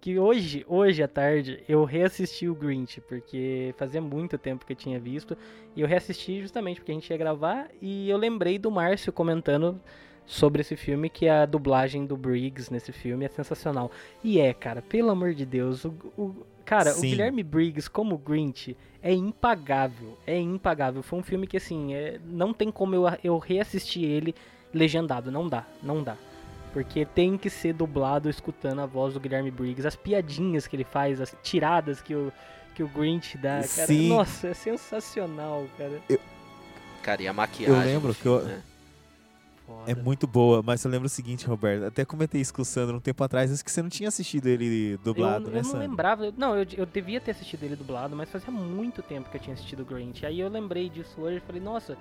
Que hoje, hoje à tarde, eu reassisti o Grinch, porque fazia muito tempo que eu tinha visto. E eu reassisti justamente porque a gente ia gravar e eu lembrei do Márcio comentando sobre esse filme, que a dublagem do Briggs nesse filme é sensacional. E é, cara, pelo amor de Deus, o, o- cara, o Sim. Guilherme Briggs como Grinch é impagável, é impagável. Foi um filme que, assim, é- não tem como eu, eu reassistir ele legendado, não dá, não dá. Porque tem que ser dublado escutando a voz do Guilherme Briggs, as piadinhas que ele faz, as tiradas que o, que o Grinch dá, cara. Sim. Nossa, é sensacional, cara. Cara, e a maquiagem. Eu lembro que eu- filme, né? É muito boa, mas eu lembro o seguinte, Roberto. Até comentei isso com o Sandro um tempo atrás, isso que você não tinha assistido ele dublado, eu, né, eu não Sandro? lembrava, eu- não, eu, eu devia ter assistido ele dublado, mas fazia muito tempo que eu tinha assistido o Grinch. Aí eu lembrei disso hoje e falei, nossa,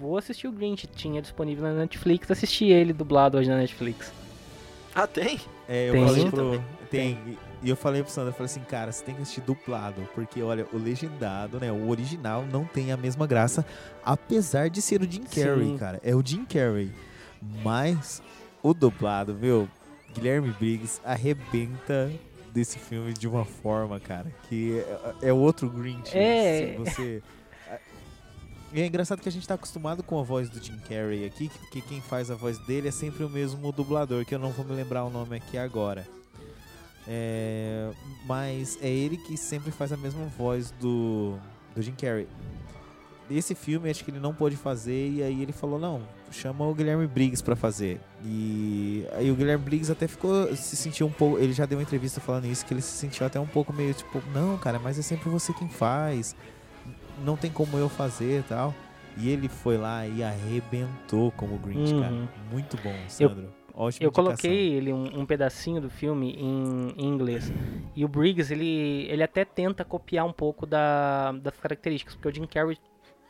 vou assistir o Grinch. Tinha disponível na Netflix, assisti ele dublado hoje na Netflix. Ah, tem? É, eu Tem. falei Tem pro. também. Tem. E eu falei pro Sandro, eu falei assim, cara, você tem que assistir dublado, porque olha, o legendado, né, o original não tem a mesma graça, apesar de ser o Jim Carrey, Sim. cara. É o Jim Carrey. Mas o dublado, meu, Guilherme Briggs arrebenta desse filme de uma forma, cara, que é, é outro Grinch. É. Se você e é engraçado que a gente tá acostumado com a voz do Jim Carrey aqui, que, que quem faz a voz dele é sempre o mesmo dublador, que eu não vou me lembrar o nome aqui agora. É, mas é ele que sempre faz a mesma voz do, do Jim Carrey. Esse filme acho que ele não pôde fazer e aí ele falou, não, chama o Guilherme Briggs pra fazer. E aí o Guilherme Briggs até ficou, se sentiu um pouco, ele já deu uma entrevista falando isso, que ele se sentiu até um pouco meio tipo, não cara, mas é sempre você quem faz, não tem como eu fazer e tal. E ele foi lá e arrebentou como Grinch, Uhum. cara. Muito bom, Eu- Sandro. Ótima Eu indicação. coloquei ele um, um pedacinho do filme em, em inglês. E o Briggs, ele, ele até tenta copiar um pouco da, das características, porque o Jim Carrey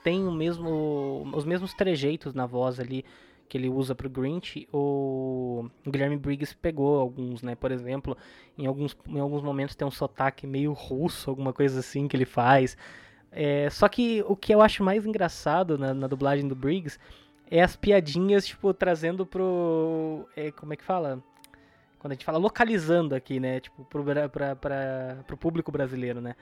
tem o mesmo, os mesmos trejeitos na voz ali que ele usa pro Grinch. O, o Guilherme Briggs pegou alguns, né? Por exemplo, em alguns, em alguns momentos tem um sotaque meio russo, alguma coisa assim que ele faz. É, só que o que eu acho mais engraçado na, na dublagem do Briggs é as piadinhas, tipo, trazendo pro. é, como é que fala? Quando a gente fala localizando aqui, né? Tipo, pro, pra, pra, pro público brasileiro, né?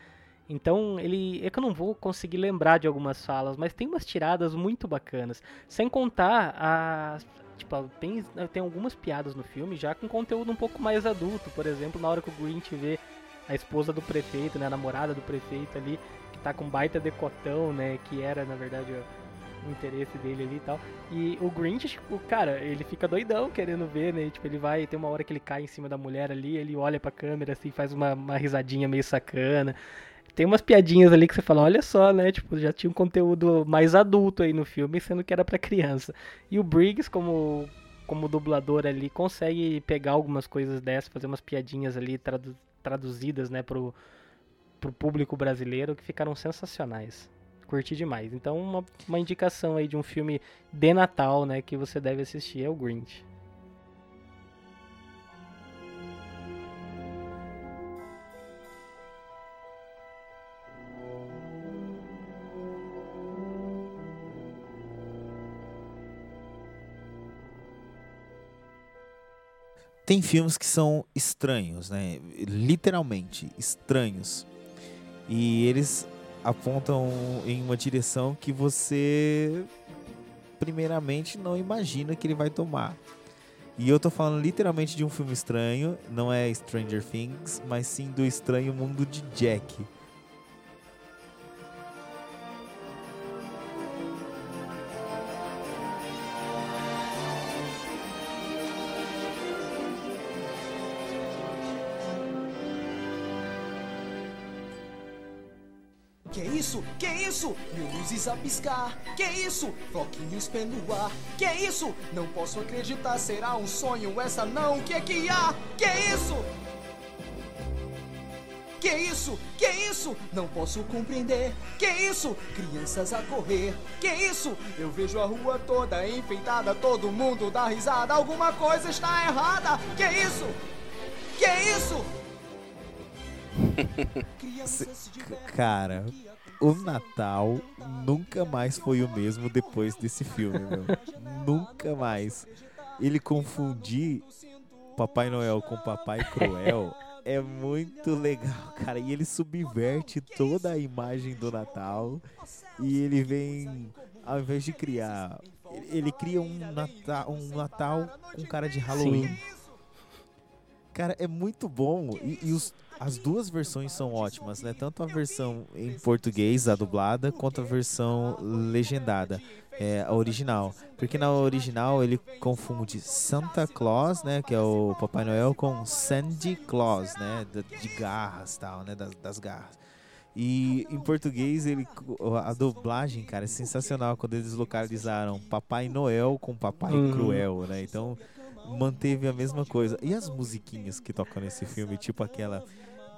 Então, ele. É que eu não vou conseguir lembrar de algumas falas, mas tem umas tiradas muito bacanas. Sem contar as. Tipo, tem, tem algumas piadas no filme já com conteúdo um pouco mais adulto. Por exemplo, na hora que o Grinch vê a esposa do prefeito, né? A namorada do prefeito ali, tá com baita decotão, né? Que era, na verdade, o interesse dele ali e tal. E o Grinch, tipo, cara, ele fica doidão querendo ver, né? Tipo, ele vai, tem uma hora que ele cai em cima da mulher ali, ele olha pra câmera assim, faz uma, uma risadinha meio sacana. Tem umas piadinhas ali que você fala, olha só, né? Tipo, já tinha um conteúdo mais adulto aí no filme, sendo que era pra criança. E o Briggs, como, como dublador ali, consegue pegar algumas coisas dessas, fazer umas piadinhas ali tradu- traduzidas, né, pro, pro público brasileiro, que ficaram sensacionais. Curti demais. Então, uma, uma indicação aí de um filme de Natal, né, que você deve assistir é o Grinch. Tem filmes que são estranhos, né? Literalmente estranhos. E eles apontam em uma direção que você primeiramente não imagina que ele vai tomar. E eu tô falando literalmente de um filme estranho, não é Stranger Things, mas sim do estranho mundo de Jack. Mil luzes a piscar. Que isso? Floquinhos pelo ar. Que isso? Não posso acreditar, será um sonho essa não? Que é que há? Que isso? Que isso? Que isso? Não posso compreender. Que isso? Crianças a correr. Que isso? Eu vejo a rua toda enfeitada, todo mundo dá risada. Alguma coisa está errada. Que isso? Que isso? Cara, o Natal nunca mais foi o mesmo depois desse filme, meu. nunca mais. Ele confundir Papai Noel com Papai Cruel é muito legal, cara. E ele subverte toda a imagem do Natal. E ele vem, ao invés de criar, ele cria um Natal, um Natal com cara de Halloween. Cara, é muito bom. E, e os, as duas versões são ótimas, né? Tanto a versão em português, a dublada, quanto a versão legendada, é, a original. Porque na original ele confunde Santa Claus, né? Que é o Papai Noel, com Sandy Claus, né? De, garras tal, né? Das, das garras. E em português, ele, a dublagem, cara, é sensacional quando eles localizaram Papai Noel com Papai Uhum. Cruel, né? Então manteve a mesma coisa. E as musiquinhas que tocam nesse filme, tipo aquela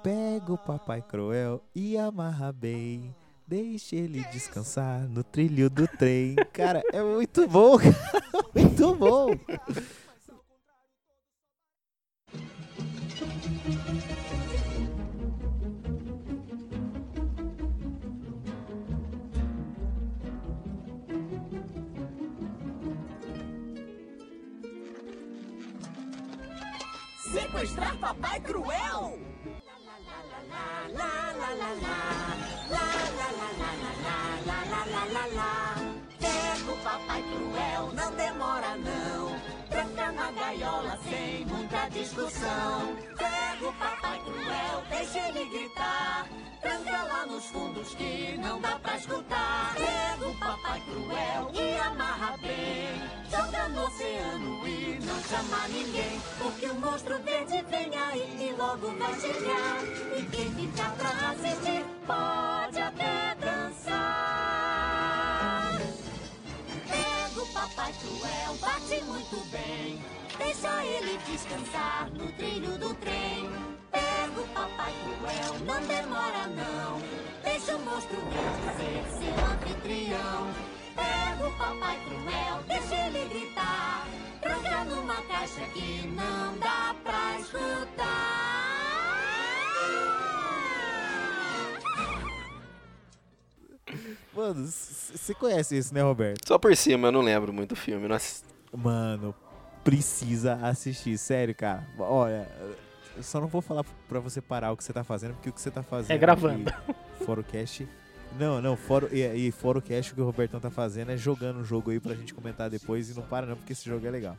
Pega o Papai Cruel e amarra bem. Deixa ele descansar no trilho do trem. Cara, é muito bom, cara. Muito bom. Sequestrar Papai Cruel? Pega o Papai Cruel, não demora não. Gaiola sem muita discussão. Pega o Papai Cruel, deixa ele gritar. Tranca lá nos fundos que não dá pra escutar. Pega o Papai Cruel e amarra bem. Joga no oceano e não chama ninguém. Porque o monstro verde vem aí e logo vai chegar. E quem ficar pra assistir pode até dançar. Pega o Papai Cruel, bate muito bem. Deixa ele descansar no trilho do trem. Pega o Papai Cruel, não demora não. Deixa o monstro ser seu anfitrião. Pega o Papai Cruel, deixa ele gritar. Tranca numa caixa que não dá pra escutar. Mano, você conhece isso, né, Roberto? Só por cima, eu não lembro muito do filme. Não assisti. Mano, precisa assistir, sério, cara. Olha, eu só não vou falar pra você parar o que você tá fazendo, porque o que você tá fazendo. É gravando. Fora o cast. Não, não, fora, e, e fora o cast, o que o Robertão tá fazendo é jogando um jogo aí pra gente comentar depois e não para não, porque esse jogo é legal.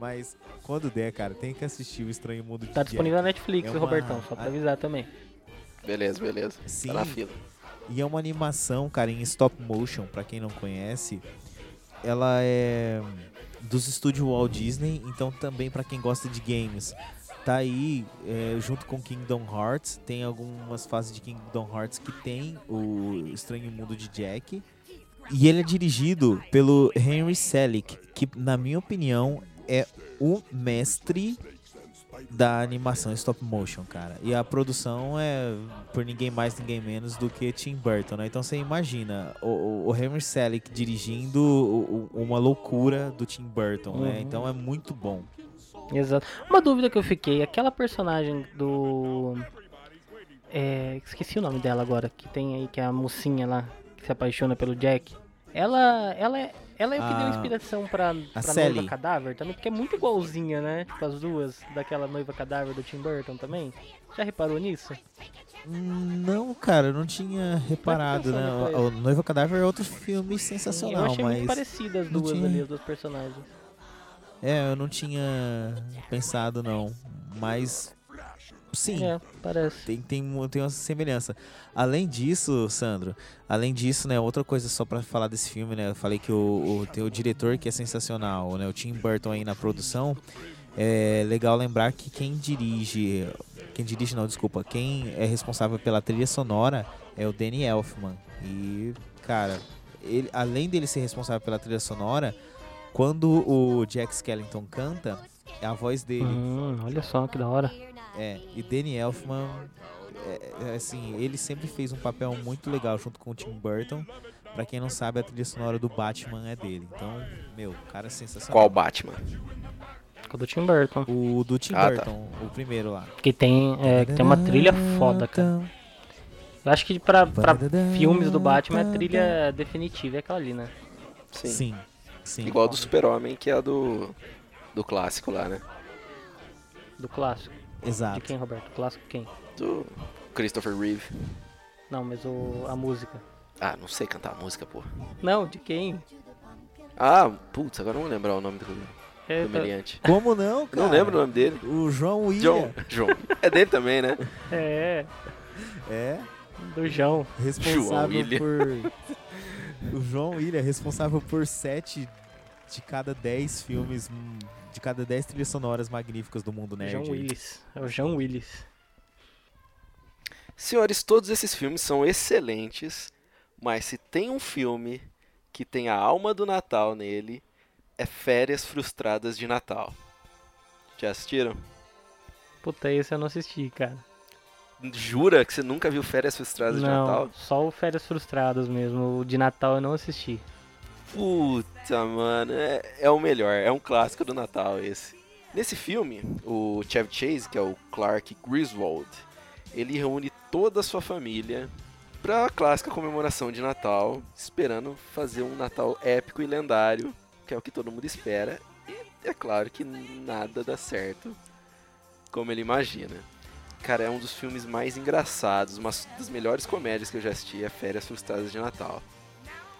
Mas quando der, cara, tem que assistir o Estranho Mundo de Tá disponível na. Netflix, É uma- Robertão, só pra avisar também. Beleza, beleza. Sim. Tá na fila. E é uma animação, cara, em stop motion, pra quem não conhece. Ela é dos estúdios Walt Disney, então também pra quem gosta de games. Tá aí, é, junto com Kingdom Hearts, tem algumas fases de Kingdom Hearts que tem o Estranho Mundo de Jack. E ele é dirigido pelo Henry Selick, que na minha opinião é o mestre da animação stop motion, cara. E a produção é por ninguém mais, ninguém menos do que Tim Burton, né? Então você imagina o, o, Henry Selick dirigindo o- o- uma loucura do Tim Burton, né? Uhum. Então é muito bom. Exato. Uma dúvida que eu fiquei, aquela personagem do. É, esqueci o nome dela agora, que tem aí, que é a mocinha lá, que se apaixona pelo Jack. Ela, ela, é, ela é o que deu A- inspiração pra, pra Sally. noiva cadáver também, porque é muito igualzinha, né? Tipo, as duas daquela noiva cadáver do Tim Burton também. Já reparou nisso? Não, cara, eu não tinha reparado, né? O, o Noiva Cadáver é outro filme eu sensacional, achei mas muito parecida as duas tinha- ali, as duas personagens. É, eu não tinha pensado não, mas sim. É, parece. Tem, tem, tem uma semelhança. Além disso, Sandro, além disso, né, outra coisa só pra falar desse filme, né, eu falei que o, o- tem o diretor que é sensacional, né, o Tim Burton aí na produção. É legal lembrar que quem dirige, quem dirige não, desculpa, quem é responsável pela trilha sonora é o Danny Elfman. E, cara, ele, além dele ser responsável pela trilha sonora, quando o Jack Skellington canta, é a voz dele. Hum, olha só que da hora. É, e Danny Elfman, é, é, assim, ele sempre fez um papel muito legal junto com o Tim Burton. Pra quem não sabe, a trilha sonora do Batman é dele. Então, meu, o cara é sensacional. Qual Batman? O do Tim Burton. O do Tim Ah, tá. Burton, o primeiro lá. Que tem, é, que tem uma trilha foda, cara. Eu acho que pra, pra filmes do Batman, a trilha definitiva é aquela ali, né? Sim. Sim, sim. Igual a do Super-Homem, que é a do, do clássico lá, né? Do clássico. Exato. De quem, Roberto? Clássico quem? Do Christopher Reeve. Não, mas o, a música. Ah, não sei cantar música, pô. Não, de quem? Ah, putz, agora não vou lembrar o nome do, É, do tá- meliante. Como não, cara? Não lembro o nome dele. O João William. João. João. É dele também, né? É, É, do João. responsável William. por... O João William é responsável por sete de cada dez filmes, hum, de cada dez trilhas sonoras magníficas do mundo nerd. João aí. Willis. É o João Willis. Senhores, todos esses filmes são excelentes, mas se tem um filme que tem a alma do Natal nele, é Férias Frustradas de Natal. Já assistiram? Puta, esse eu não assisti, cara. Jura que você nunca viu Férias Frustradas de não, Natal? só o Férias Frustradas mesmo. O de Natal eu não assisti. Puta, mano, é, é o melhor, é um clássico do Natal esse. Nesse filme, o Chevy Chase, que é o Clark Griswold, ele reúne toda a sua família para a clássica comemoração de Natal, esperando fazer um Natal épico e lendário, que é o que todo mundo espera. E é claro que nada dá certo como ele imagina. Cara, é um dos filmes mais engraçados, uma das melhores comédias que eu já assisti, é Férias Frustradas de Natal.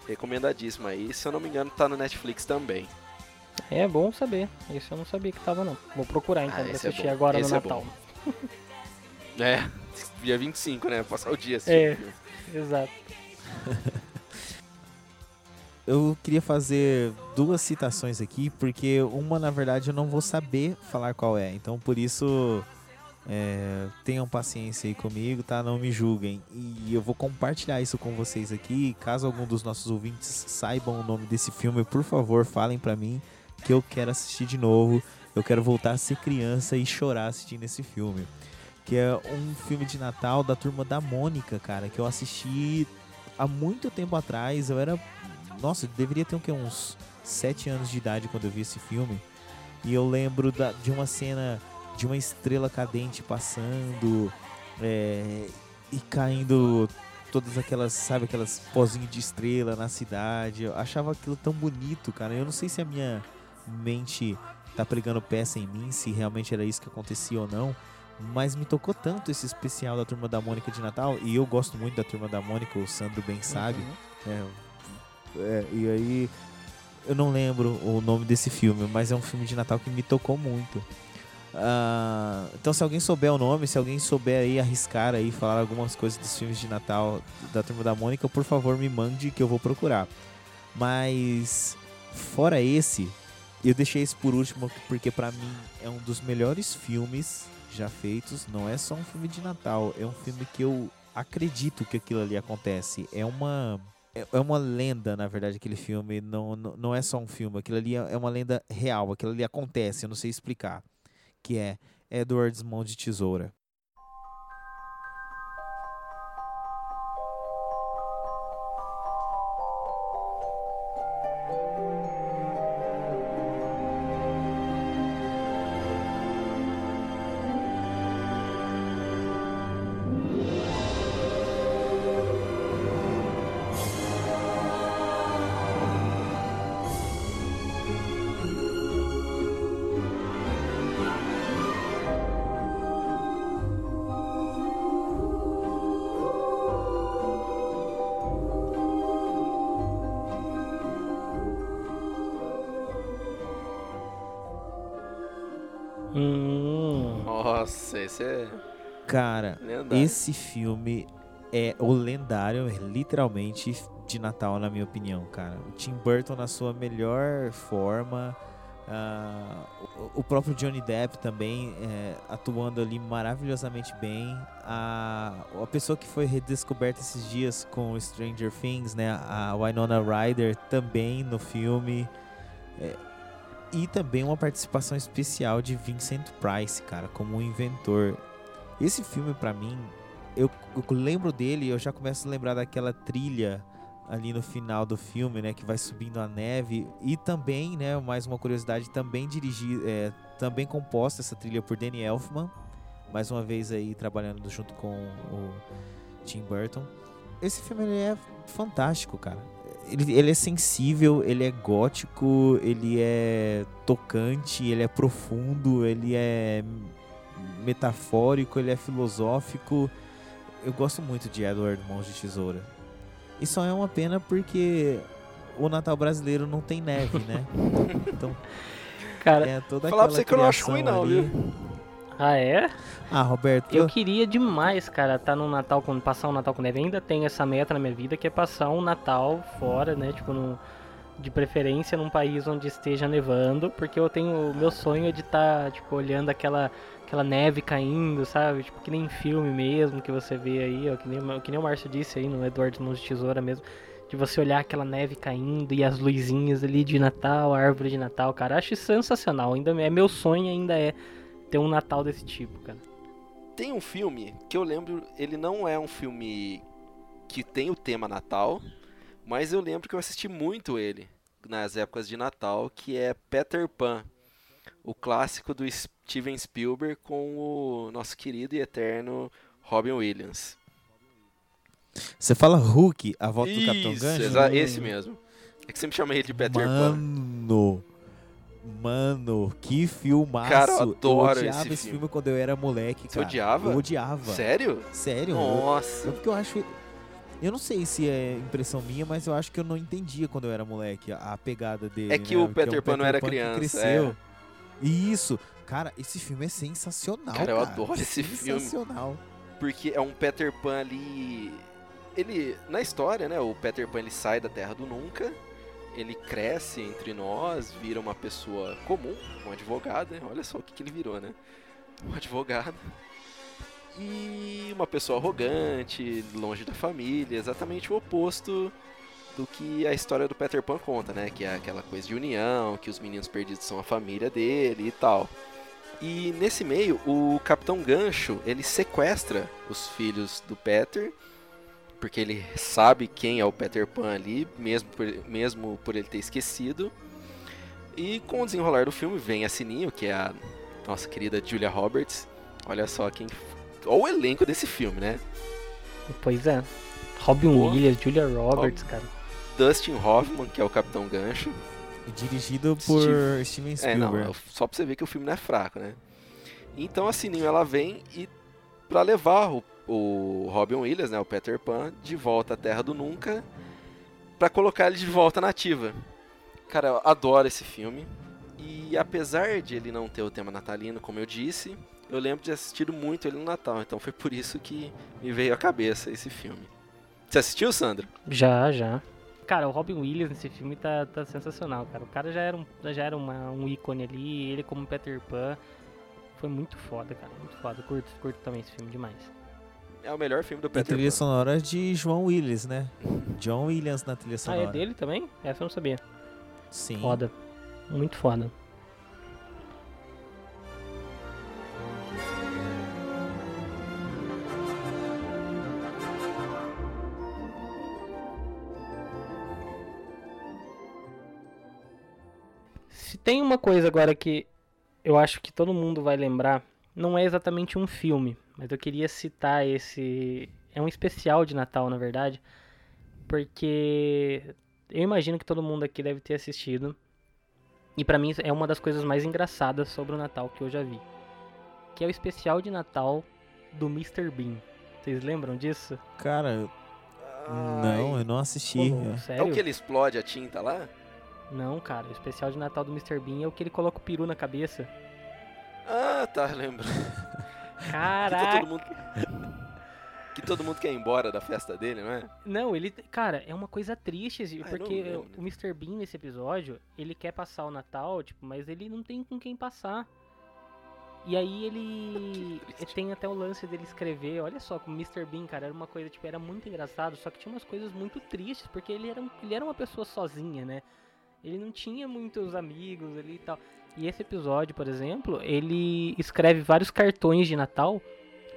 Recomendadíssimo aí. Se eu não me engano, tá no Netflix também. É bom saber. Esse eu não sabia que tava, não. Vou procurar então Ah, pra é assistir bom. agora Esse no é Natal. bom. É, dia 25, né? Passar o dia assistindo. É. Exato. Eu queria fazer duas citações aqui, porque uma, na verdade, eu não vou saber falar qual é. Então, por isso, é, tenham paciência aí comigo, tá? Não me julguem. E eu vou compartilhar isso com vocês aqui. Caso algum dos nossos ouvintes saibam o nome desse filme, por favor, falem pra mim que eu quero assistir de novo. Eu quero voltar a ser criança e chorar assistindo esse filme. Que é um filme de Natal da turma da Mônica, cara, que eu assisti há muito tempo atrás. Eu era. Nossa, eu deveria ter uns 7 anos de idade quando eu vi esse filme. E eu lembro da- de uma cena de uma estrela cadente passando é, e caindo todas aquelas, sabe, aquelas pozinhos de estrela na cidade. Eu achava aquilo tão bonito, cara. Eu não sei se a minha mente tá pregando peça em mim, se realmente era isso que acontecia ou não. Mas me tocou tanto esse especial da Turma da Mônica de Natal. E eu gosto muito da Turma da Mônica, o Sandro bem sabe. É, é, e aí, eu não lembro o nome desse filme, mas é um filme de Natal que me tocou muito. Ah, então, se alguém souber o nome, se alguém souber aí arriscar aí, falar algumas coisas dos filmes de Natal da Turma da Mônica, por favor, me mande que eu vou procurar. Mas, fora esse, eu deixei esse por último porque pra mim é um dos melhores filmes já feitos. Não é só um filme de Natal, é um filme que eu acredito que aquilo ali acontece. É uma é é uma lenda, na verdade, aquele filme. Não, não, não é só um filme. Aquilo ali é é uma lenda real. Aquilo ali acontece, eu não sei explicar. Que é Edward's Mão de Tesoura. Cara, Lendário. esse filme é o lendário, é literalmente, de Natal, na minha opinião, cara. O Tim Burton na sua melhor forma. O, o próprio Johnny Depp também é, atuando ali maravilhosamente bem. A, a pessoa que foi redescoberta esses dias com Stranger Things, né? A Winona Ryder também no filme. É, e também uma participação especial de Vincent Price, cara, como um inventor. Esse filme, pra mim, eu, eu lembro dele eu já começo a lembrar daquela trilha ali no final do filme, né, que vai subindo a neve e também, né, mais uma curiosidade, também dirigir, é, também composta essa trilha por Danny Elfman, mais uma vez aí trabalhando junto com o Tim Burton. Esse filme ele é fantástico, cara. Ele, ele é sensível, ele é gótico, ele é tocante, ele é profundo, ele é metafórico, ele é filosófico. Eu gosto muito de Edward Mãos de Tesoura. E só é uma pena porque o Natal brasileiro não tem neve, né? Então, Cara, é toda Falar pra você que eu não acho ruim, não, ali. viu? Ah, é? Ah, Roberto, Eu queria demais, cara, estar no Natal, com, passar um Natal com neve. Ainda tenho essa meta na minha vida, que é passar um Natal fora, né? Tipo, num- de preferência num país onde esteja nevando, porque eu tenho. O meu sonho é de estar, tipo, olhando aquela, aquela neve caindo, sabe? Tipo, que nem em filme mesmo, que você vê aí, ó, que nem, que nem o Márcio disse aí no Eduardo Mãos de Tesoura mesmo. De você olhar aquela neve caindo e as luzinhas ali de Natal, a árvore de Natal, cara. Acho sensacional. Ainda é meu sonho ainda é ter um Natal desse tipo, cara. Tem um filme que eu lembro, ele não é um filme que tem o tema Natal, mas eu lembro que eu assisti muito ele nas épocas de Natal, que é Peter Pan, o clássico do Steven Spielberg com o nosso querido e eterno Robin Williams. você fala Hulk, a volta do Capitão Isso, Gancho? esse mesmo. É que sempre chamei ele de Peter Pan. Mano, mano, que filmaço. Cara, eu adoro odiava esse esse filme. filme quando eu era moleque, Você cara. odiava? Eu odiava. Sério? Sério? Nossa. Eu, porque eu acho... Eu não sei se é impressão minha, mas eu acho que eu não entendia quando eu era moleque a, a pegada dele. É que né? o é um Peter Pan não era criança, cresceu. Isso. Cara, esse filme é sensacional, Cara, cara. eu adoro esse filme. Sensacional. Porque é um Peter Pan ali. Ele. Na história, né? O Peter Pan ele sai da Terra do Nunca. Ele cresce entre nós, vira uma pessoa comum, um advogado, né? Olha só o que, que ele virou, né? Um advogado. E uma pessoa arrogante, longe da família, exatamente o oposto do que a história do Peter Pan conta, né? Que é aquela coisa de união, que os meninos perdidos são a família dele e tal. E nesse meio, o Capitão Gancho, ele sequestra os filhos do Peter, porque ele sabe quem é o Peter Pan ali, mesmo por, mesmo por ele ter esquecido. E com o desenrolar do filme, vem a Sininho, que é a nossa querida Julia Roberts. Olha só quem... Olha o elenco desse filme, né? Pois é. Robin Pô. Williams, Julia Roberts, cara. Dustin Hoffman, que é o Capitão Gancho. Dirigido por Steve- Steven É, não, Spielberg. é só pra você ver que o filme não é fraco, né? Então a Sininho ela vem e pra levar o, o Robin Williams, né, o Peter Pan, de volta à Terra do Nunca, pra colocar ele de volta na ativa. Cara, eu adoro esse filme. E apesar de ele não ter o tema natalino, como eu disse, eu lembro de assistido muito ele no Natal, então foi por isso que me veio à cabeça esse filme. Você assistiu, Sandra? Já, já. Cara, o Robin Williams nesse filme tá, tá sensacional, cara. O cara já era, um, já era uma- um ícone ali, ele como Peter Pan. Foi muito foda, cara. Muito foda. Curto, curto também esse filme demais. É o melhor filme do Peter trilha Pan. sonora de João Williams, né? John Williams na trilha Ah, sonora. é dele também? Essa eu não sabia. Sim. Foda. Muito foda. Tem uma coisa agora que eu acho que todo mundo vai lembrar, não é exatamente um filme, mas eu queria citar esse. É um especial de Natal, na verdade, porque eu imagino que todo mundo aqui deve ter assistido. E pra mim é uma das coisas mais engraçadas sobre o Natal que eu já vi. Que é o especial de Natal do Mr. Bean. Vocês lembram disso? Cara, não, eu não assisti. Pô, sério? É o que ele explode a tinta lá? Não, cara, o especial de Natal do Mr. Bean é o que ele coloca o peru na cabeça. Ah, tá, lembro. Caraca! Que tá todo mundo. Que todo mundo quer ir embora da festa dele, não é? Não, ele. Cara, é uma coisa triste, assim, Ah, porque lembro, o Mr. Bean nesse episódio, ele quer passar o Natal, tipo, mas ele não tem com quem passar. E aí ele. tem até o lance dele escrever, olha só, como Mr. Bean, cara, era uma coisa, tipo, era muito engraçado, só que tinha umas coisas muito tristes, porque ele era, ele era uma pessoa sozinha, né? Ele não tinha muitos amigos ali e tal. E esse episódio, por exemplo, ele escreve vários cartões de Natal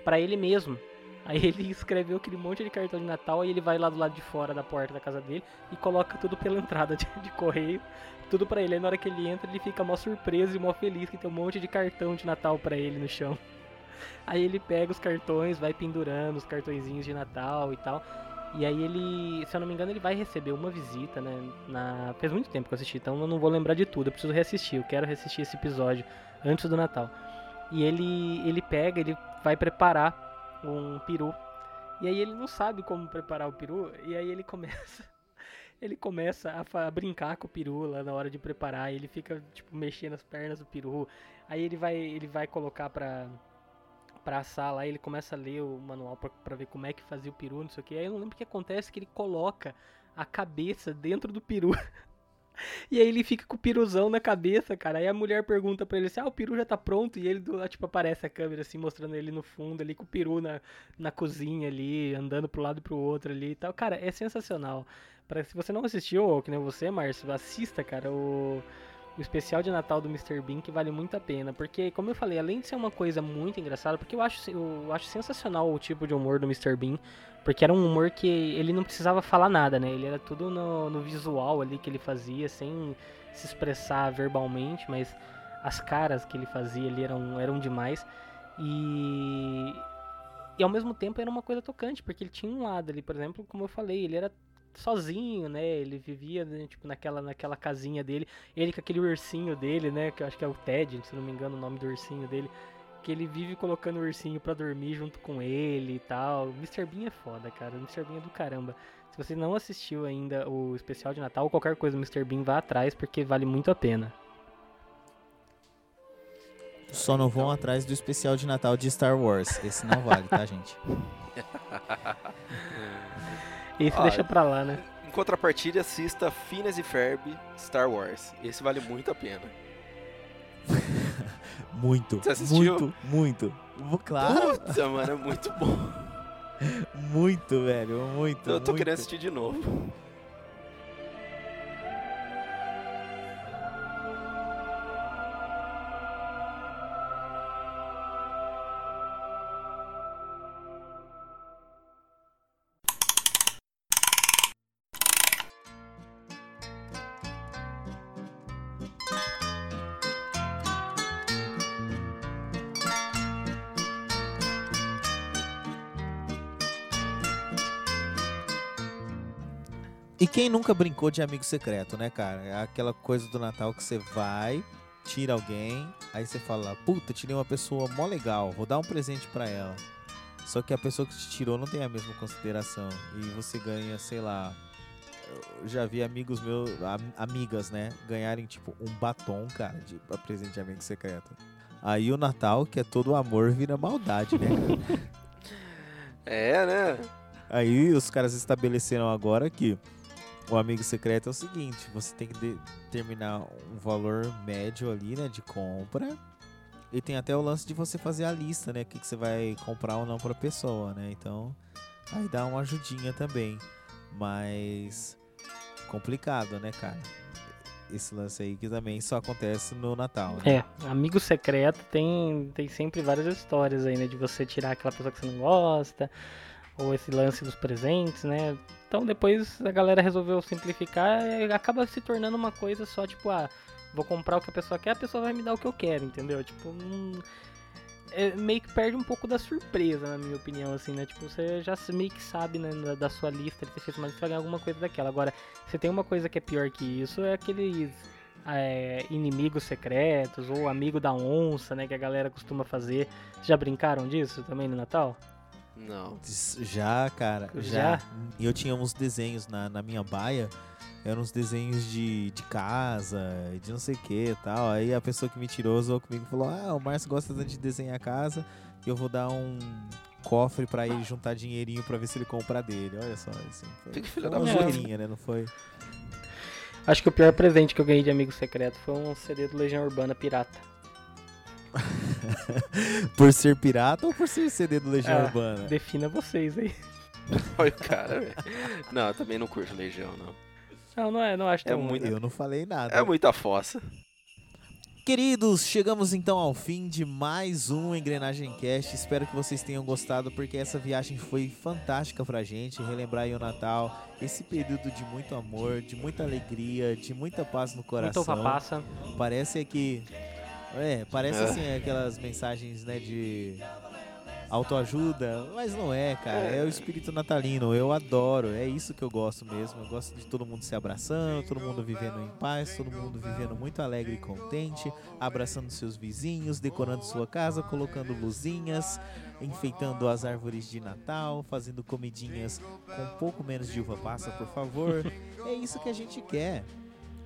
pra ele mesmo. Aí ele escreveu aquele monte de cartão de Natal e ele vai lá do lado de fora da porta da casa dele e coloca tudo pela entrada de, de correio, tudo pra ele. Aí na hora que ele entra, ele fica mó surpreso e mó feliz que tem um monte de cartão de Natal pra ele no chão. Aí ele pega os cartões, vai pendurando os cartõezinhos de Natal e tal. E aí ele, se eu não me engano, ele vai receber uma visita, né? Na... Faz muito tempo que eu assisti, então eu não vou lembrar de tudo. Eu preciso reassistir, eu quero reassistir esse episódio antes do Natal. E ele, ele pega, ele vai preparar um peru. E aí ele não sabe como preparar o peru, e aí ele começa ele começa a, a brincar com o peru lá na hora de preparar, ele fica tipo mexendo as pernas do peru. Aí ele vai ele vai colocar pra pra assar lá, ele começa a ler o manual pra ver como é que fazia o peru, não sei o que. Aí eu não lembro o que acontece que ele coloca a cabeça dentro do peru. E aí ele fica com o piruzão na cabeça, cara. Aí a mulher pergunta pra ele assim: Ah, o peru já tá pronto. E ele, do lado, tipo, aparece a câmera assim, mostrando ele no fundo ali, com o peru na, na cozinha ali, andando pro lado e pro outro ali e tal. Cara, é sensacional. Pra, se você não assistiu, ou que nem você, Márcio, assista, cara, o, o especial de Natal do Mr. Bean, que vale muito a pena. Porque, como eu falei, além de ser uma coisa muito engraçada, porque eu acho, eu acho sensacional o tipo de humor do Mr. Bean. Porque era um humor que ele não precisava falar nada, né? Ele era tudo no, no visual ali que ele fazia, sem se expressar verbalmente, mas as caras que ele fazia ali eram, eram demais. E, e ao mesmo tempo era uma coisa tocante, porque ele tinha um lado ali, por exemplo, como eu falei, ele era sozinho, né? Ele vivia né, tipo naquela naquela casinha dele, ele com aquele ursinho dele, né, que eu acho que é o Ted, se não me engano o nome do ursinho dele, que ele vive colocando o ursinho pra dormir junto com ele e tal. O Mr. Bean é foda, cara. O Mr. Bean é do caramba. Se você não assistiu ainda o especial de Natal ou qualquer coisa do Mr. Bean, vá atrás porque vale muito a pena. Só não vão atrás do especial de Natal de Star Wars. Esse não vale, tá, gente? Esse Ah, deixa pra lá, né? Em contrapartida, assista Phineas e Ferb Star Wars. Esse vale muito a pena. Muito. Você assistiu? Muito, muito. Claro. Puta, mano, é muito bom. Muito, velho. Muito. Eu tô muito. querendo assistir de novo. E quem nunca brincou de amigo secreto, né, cara? É aquela coisa do Natal que você vai, tira alguém, aí você fala, puta, tirei uma pessoa mó legal, vou dar um presente pra ela. Só que a pessoa que te tirou não tem a mesma consideração. E você ganha, sei lá. Eu já vi amigos meus, am- amigas, né, ganharem tipo um batom, cara, de pra presente de amigo secreto. Aí o Natal, que é todo amor, vira maldade, né? É, né? Aí os caras estabeleceram agora que o amigo secreto é o seguinte: você tem que determinar um valor médio ali, né, de compra. E tem até o lance de você fazer a lista, né, o que, que você vai comprar ou não pra pessoa, né? Então, aí dá uma ajudinha também. Mas complicado, né, cara? Esse lance aí que também só acontece no Natal, né? É, amigo secreto tem, tem sempre várias histórias aí, né? De você tirar aquela pessoa que você não gosta, ou esse lance dos presentes, né? Então depois a galera resolveu simplificar e acaba se tornando uma coisa só, tipo, ah, vou comprar o que a pessoa quer, a pessoa vai me dar o que eu quero, entendeu? Tipo, hum, é, meio que perde um pouco da surpresa, na minha opinião, assim, né? Tipo, você já meio que sabe, né, da, da sua lista de ter feito, mas você vai ganhar alguma coisa daquela. Agora, você tem uma coisa que é pior que isso, é aqueles é, inimigos secretos ou amigo da onça, né, que a galera costuma fazer. Já brincaram disso também no Natal? Não. Já, cara, Já? E eu tinha uns desenhos na, na minha baia, eram uns desenhos de, de casa, de não sei o que e tal. Aí a pessoa que me tirou zoou comigo e falou: Ah, o Márcio gosta tanto de desenhar casa, e eu vou dar um, cofre pra ele juntar dinheirinho pra ver se ele compra dele. Olha só, assim. Foi, Que filho foi da uma zoeirinha, né? Não foi? Acho que o pior presente que eu ganhei de amigo secreto foi um CD do Legião Urbana Pirata. por ser pirata ou por ser CD do Legião Ah, Urbana? Defina vocês aí. Olha o cara, velho. Não, eu também não curto Legião, não. Não, não é, não acho É tão muito- Eu não falei nada. É muita fossa. Queridos, chegamos então ao fim de mais um Engrenagem Cast. Espero que vocês tenham gostado, porque essa viagem foi fantástica pra gente. Relembrar aí o Natal, esse período de muito amor, de muita alegria, de muita paz no coração. uva passa. Parece que. É, parece É. assim aquelas mensagens, né, de autoajuda, mas não é, cara. É. o espírito natalino. Eu adoro. É isso que eu gosto mesmo. Eu gosto de todo mundo se abraçando, todo mundo vivendo em paz, todo mundo vivendo muito alegre e contente, abraçando seus vizinhos, decorando sua casa, colocando luzinhas, enfeitando as árvores de Natal, fazendo comidinhas com um pouco menos de uva passa, por favor. é isso que a gente quer.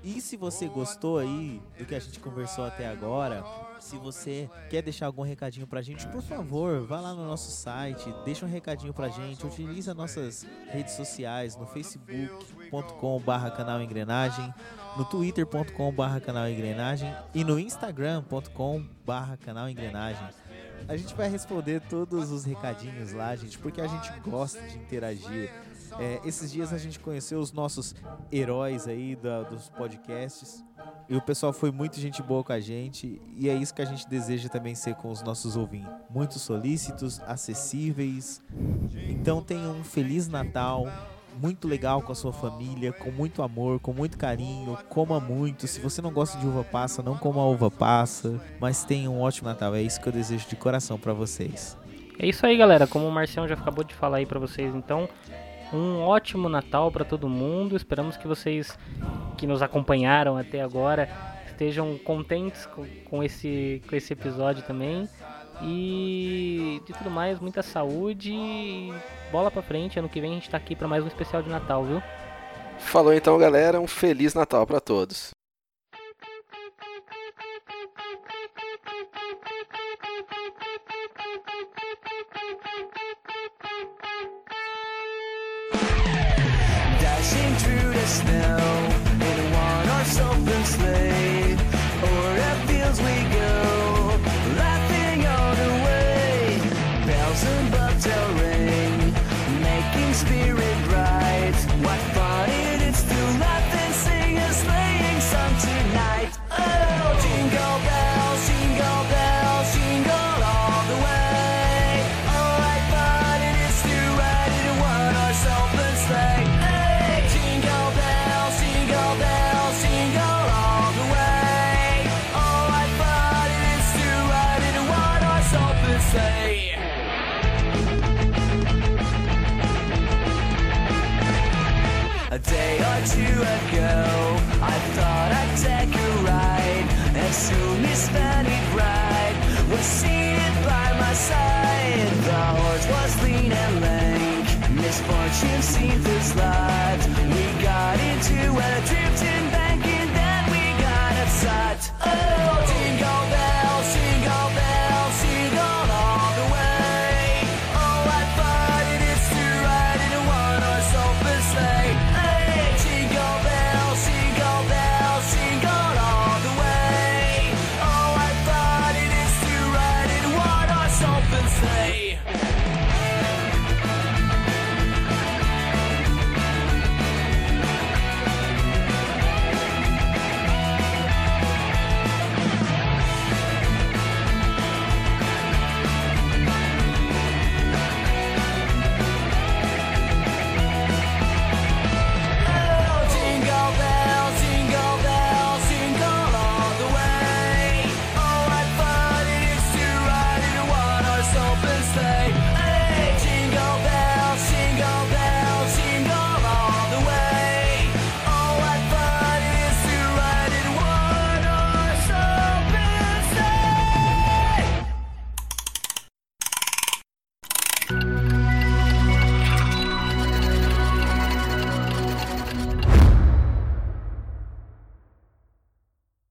E se você gostou aí do que a gente conversou até agora, se você quer deixar algum recadinho pra gente, por favor, vá lá no nosso site, deixa um recadinho pra gente, utilize as nossas redes sociais no facebook.com barra canal engrenagem, no twitter.com barra canal engrenagem e no instagram.com barra canal engrenagem. A gente vai responder todos os recadinhos lá, gente, porque a gente gosta de interagir. É, esses dias a gente conheceu os nossos heróis aí da- dos podcasts. E o pessoal foi muito gente boa com a gente. E é isso que a gente deseja também ser com os nossos ouvintes. Muito solícitos, acessíveis. Então tenha um Feliz Natal. Muito legal com a sua família, com muito amor, com muito carinho. Coma muito. Se você não gosta de uva passa, não coma uva passa. Mas tenha um ótimo Natal. É isso que eu desejo de coração pra vocês. É isso aí, galera. Como o Marcião já acabou de falar aí pra vocês, então, um ótimo Natal pra todo mundo. Esperamos que vocês que nos acompanharam até agora estejam contentes com, com esse, com esse episódio também. E de tudo mais, muita saúde. e Bola pra frente. Ano que vem a gente tá aqui pra mais um especial de Natal, viu? Falou então, galera. Um Feliz Natal pra todos.